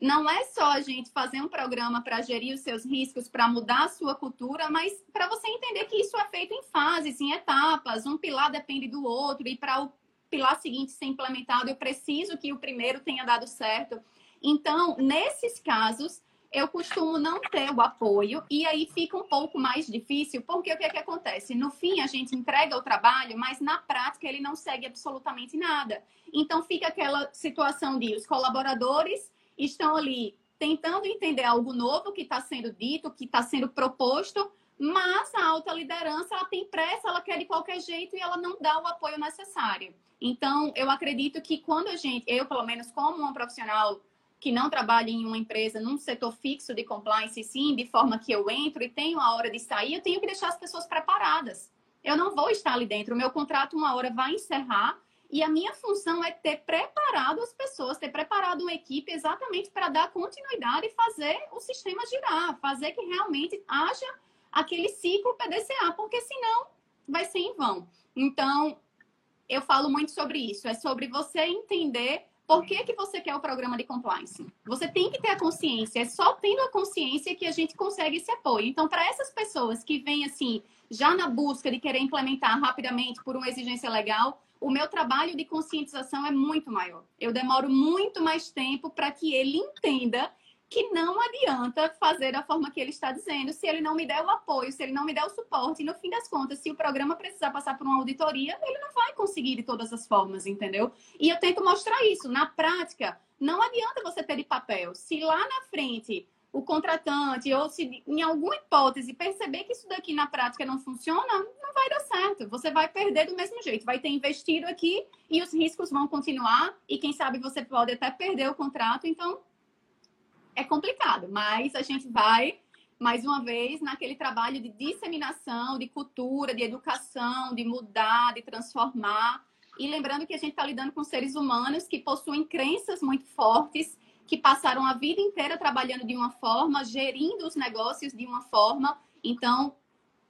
não é só a gente fazer um programa para gerir os seus riscos, para mudar a sua cultura, mas para você entender que isso é feito em fases, em etapas. Um pilar depende do outro, e para o pilar seguinte ser implementado, eu preciso que o primeiro tenha dado certo. Então, nesses casos, eu costumo não ter o apoio e aí fica um pouco mais difícil, porque o que, é que acontece? No fim, a gente entrega o trabalho, mas na prática ele não segue absolutamente nada. Então, fica aquela situação de os colaboradores estão ali tentando entender algo novo que está sendo dito, que está sendo proposto, mas a alta liderança ela tem pressa, ela quer de qualquer jeito e ela não dá o apoio necessário. Então, eu acredito que quando a gente, eu pelo menos como uma profissional que não trabalha em uma empresa, num setor fixo de compliance, sim, de forma que eu entro e tenho a hora de sair, eu tenho que deixar as pessoas preparadas. Eu não vou estar ali dentro. O meu contrato, uma hora, vai encerrar e a minha função é ter preparado as pessoas, ter preparado uma equipe exatamente para dar continuidade e fazer o sistema girar, fazer que realmente haja aquele ciclo PDCA, porque senão vai ser em vão. Então, eu falo muito sobre isso, é sobre você entender por que, que você quer o programa de compliance. Você tem que ter a consciência, é só tendo a consciência que a gente consegue esse apoio. Então, para essas pessoas que vêm assim, já na busca de querer implementar rapidamente por uma exigência legal, o meu trabalho de conscientização é muito maior. Eu demoro muito mais tempo para que ele entenda que não adianta fazer da forma que ele está dizendo se ele não me der o apoio, se ele não me der o suporte. E no fim das contas, se o programa precisar passar por uma auditoria, ele não vai conseguir de todas as formas, entendeu? E eu tento mostrar isso. Na prática, não adianta você ter de papel. Se lá na frente o contratante, ou se em alguma hipótese perceber que isso daqui na prática não funciona, não vai dar certo. Você vai perder do mesmo jeito. Vai ter investido aqui e os riscos vão continuar. E quem sabe você pode até perder o contrato. Então, é complicado. Mas a gente vai, mais uma vez, naquele trabalho de disseminação, de cultura, de educação, de mudar, de transformar. E lembrando que a gente está lidando com seres humanos que possuem crenças muito fortes que passaram a vida inteira trabalhando de uma forma, gerindo os negócios de uma forma. Então,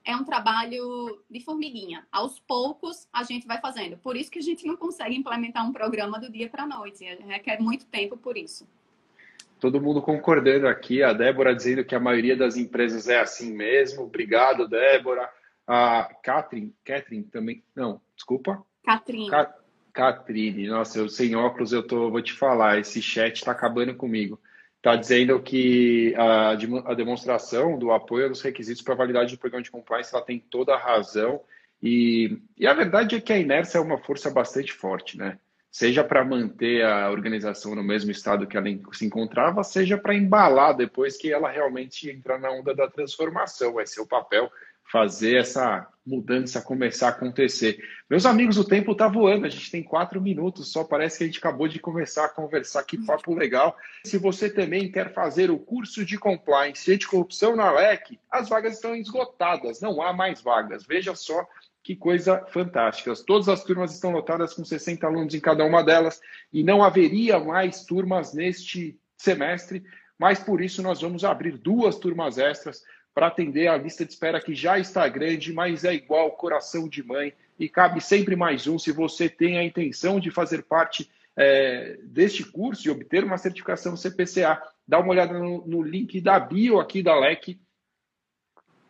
é um trabalho de formiguinha. Aos poucos, a gente vai fazendo. Por isso que a gente não consegue implementar um programa do dia para a noite. Requer muito tempo por isso. Todo mundo concordando aqui. A Débora dizendo que a maioria das empresas é assim mesmo. Obrigado, Débora. A Catherine, Catherine também. Não, desculpa. Catherine. Catrine, nossa, eu sem óculos eu tô, vou te falar, esse chat tá acabando comigo. está dizendo que a, a, demonstração do apoio aos requisitos para validade do programa de compliance ela tem toda a razão. E, e a verdade é que a inércia é uma força bastante forte, né? Seja para manter a organização no mesmo estado que ela se encontrava, seja para embalar depois que ela realmente entrar na onda da transformação. Vai ser o papel fazer essa mudança começar a acontecer. Meus amigos, o tempo está voando, a gente tem quatro minutos só, parece que a gente acabou de começar a conversar, que papo legal. Se você também quer fazer o curso de compliance e de corrupção na LEC, as vagas estão esgotadas, não há mais vagas. Veja só que coisa fantástica. Todas as turmas estão lotadas com 60 alunos em cada uma delas e não haveria mais turmas neste semestre, mas por isso nós vamos abrir duas turmas extras para atender a lista de espera que já está grande, mas é igual coração de mãe e cabe sempre mais um se você tem a intenção de fazer parte é, deste curso e obter uma certificação CPCA. Dá uma olhada no, no, link da bio aqui da LEC.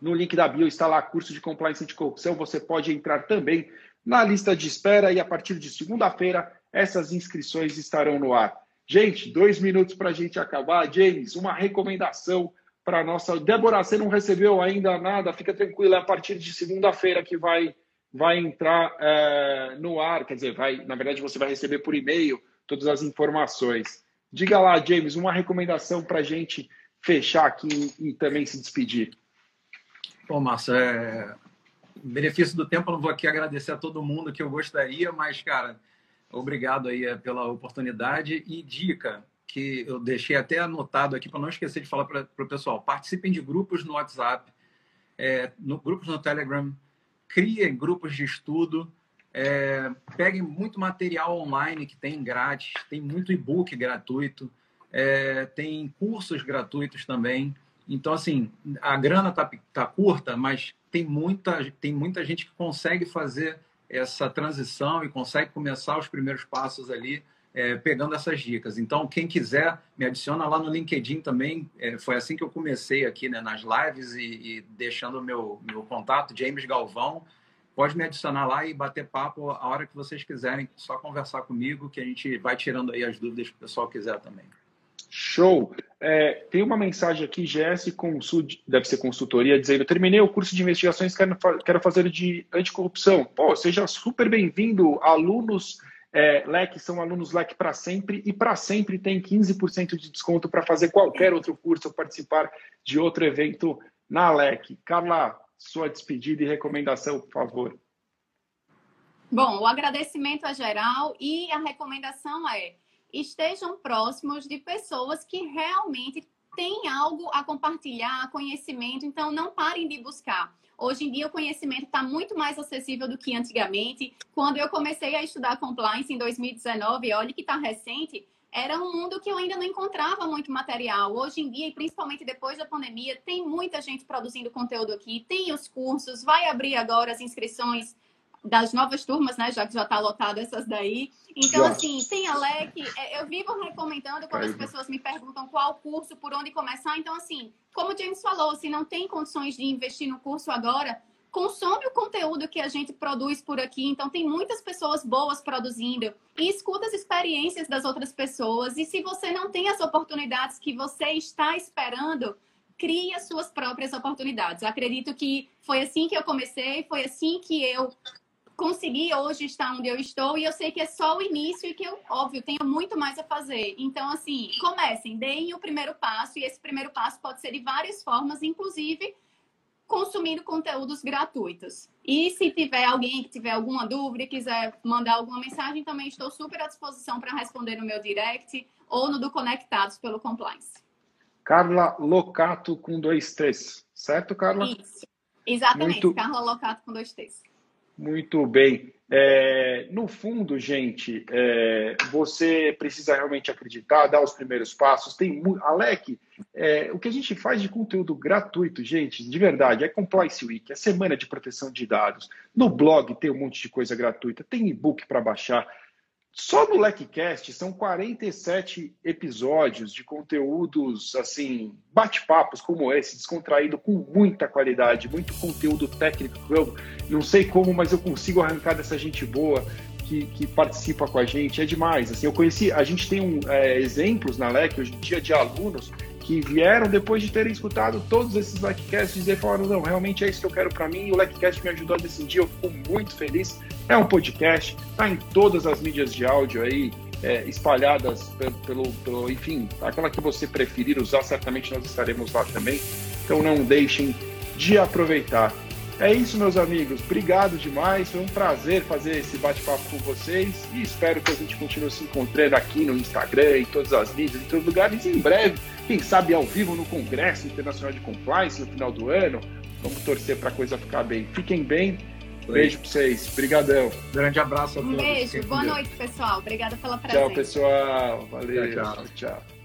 No link da bio está lá curso de compliance anticorrupção. Você pode entrar também na lista de espera e a partir de segunda-feira essas inscrições estarão no ar. Gente, dois minutos para a gente acabar. James, uma recomendação para nossa. Débora, você não recebeu ainda nada, fica tranquila, é a partir de segunda-feira que vai, vai entrar é, no ar, quer dizer, vai, na verdade você vai receber por e-mail todas as informações. Diga lá, James, uma recomendação para a gente fechar aqui e também se despedir. Bom, Márcio, é... benefício do tempo, eu não vou aqui agradecer a todo mundo que eu gostaria, mas, cara, obrigado aí é, pela oportunidade e dica, que eu deixei até anotado aqui para não esquecer de falar para o pessoal. Participem de grupos no WhatsApp, é, no, grupos no Telegram, criem grupos de estudo, é, peguem muito material online que tem grátis, tem muito e-book gratuito, é, tem cursos gratuitos também. Então, assim, a grana está tá curta, mas tem muita, tem muita gente que consegue fazer essa transição e consegue começar os primeiros passos ali é, pegando essas dicas. Então, quem quiser, me adiciona lá no LinkedIn também. É, foi assim que eu comecei aqui né, nas lives e, e deixando o meu, meu contato, James Galvão. Pode me adicionar lá e bater papo a hora que vocês quiserem, só conversar comigo, que a gente vai tirando aí as dúvidas que o pessoal quiser também. Show! É, tem uma mensagem aqui, GS Consult, deve ser consultoria, dizendo: terminei o curso de investigações, quero, quero fazer de anticorrupção. Pô, seja super bem-vindo, alunos é, LEC são alunos LEC para sempre e para sempre tem 15% de desconto para fazer qualquer outro curso ou participar de outro evento na LEC. Carla, sua despedida e recomendação, por favor. Bom, o agradecimento é geral e a recomendação é estejam próximos de pessoas que realmente têm algo a compartilhar, conhecimento, então não parem de buscar. Hoje em dia, o conhecimento está muito mais acessível do que antigamente. Quando eu comecei a estudar compliance em 2019, olha que está recente, era um mundo que eu ainda não encontrava muito material. Hoje em dia, e principalmente depois da pandemia, tem muita gente produzindo conteúdo aqui, tem os cursos, vai abrir agora as inscrições das novas turmas, né? Já que já está lotado essas daí. Então, já. assim, tem a LEC. É, eu vivo recomendando quando as pessoas me perguntam qual curso, por onde começar. Então, assim, como o James falou, se não tem condições de investir no curso agora, consome o conteúdo que a gente produz por aqui. Então, tem muitas pessoas boas produzindo. E escuta as experiências das outras pessoas. E se você não tem as oportunidades que você está esperando, crie as suas próprias oportunidades. Acredito que foi assim que eu comecei, foi assim que eu consegui hoje estar onde eu estou e eu sei que é só o início e que eu, óbvio, tenho muito mais a fazer. Então, assim, comecem, deem o primeiro passo e esse primeiro passo pode ser de várias formas, inclusive consumindo conteúdos gratuitos. E se tiver alguém que tiver alguma dúvida, quiser mandar alguma mensagem, também estou super à disposição para responder no meu direct ou no do Conectados pelo Compliance. Carla Locato com dois T's, certo, Carla? Isso. Exatamente, Muito... Carla Locato com dois T's. Muito bem. É, no fundo, gente, é, você precisa realmente acreditar, dar os primeiros passos. Tem Alec, é, o que a gente faz de conteúdo gratuito, gente, de verdade, é Compliance Week, é semana de proteção de dados. No blog tem um monte de coisa gratuita, tem e-book para baixar. Só no LecCast são 47 episódios de conteúdos, assim, bate-papos como esse, descontraído com muita qualidade, muito conteúdo técnico. Eu não sei como, mas eu consigo arrancar dessa gente boa que, que, participa com a gente, é demais. Assim, eu conheci, a gente tem um, é, exemplos na LEC hoje em dia de alunos que vieram depois de terem escutado todos esses LECcasts dizer, falaram, não, realmente é isso que eu quero para mim, e o LECcast me ajudou a decidir, eu fico muito feliz. É um podcast, tá em todas as mídias de áudio aí, é, espalhadas pelo, pelo, pelo, enfim, aquela que você preferir usar, certamente nós estaremos lá também. Então não deixem de aproveitar. É isso, meus amigos. Obrigado demais. Foi um prazer fazer esse bate-papo com vocês e espero que a gente continue se encontrando aqui no Instagram, em todas as mídias, em todos os lugares. E em breve, quem sabe ao vivo no Congresso Internacional de Compliance no final do ano. Vamos torcer para a coisa ficar bem. Fiquem bem. Beijo para vocês. Obrigadão. Grande abraço a todos. Um beijo. Boa noite, pessoal. Obrigada pela presença. Tchau, pessoal. Valeu. tchau. tchau. tchau.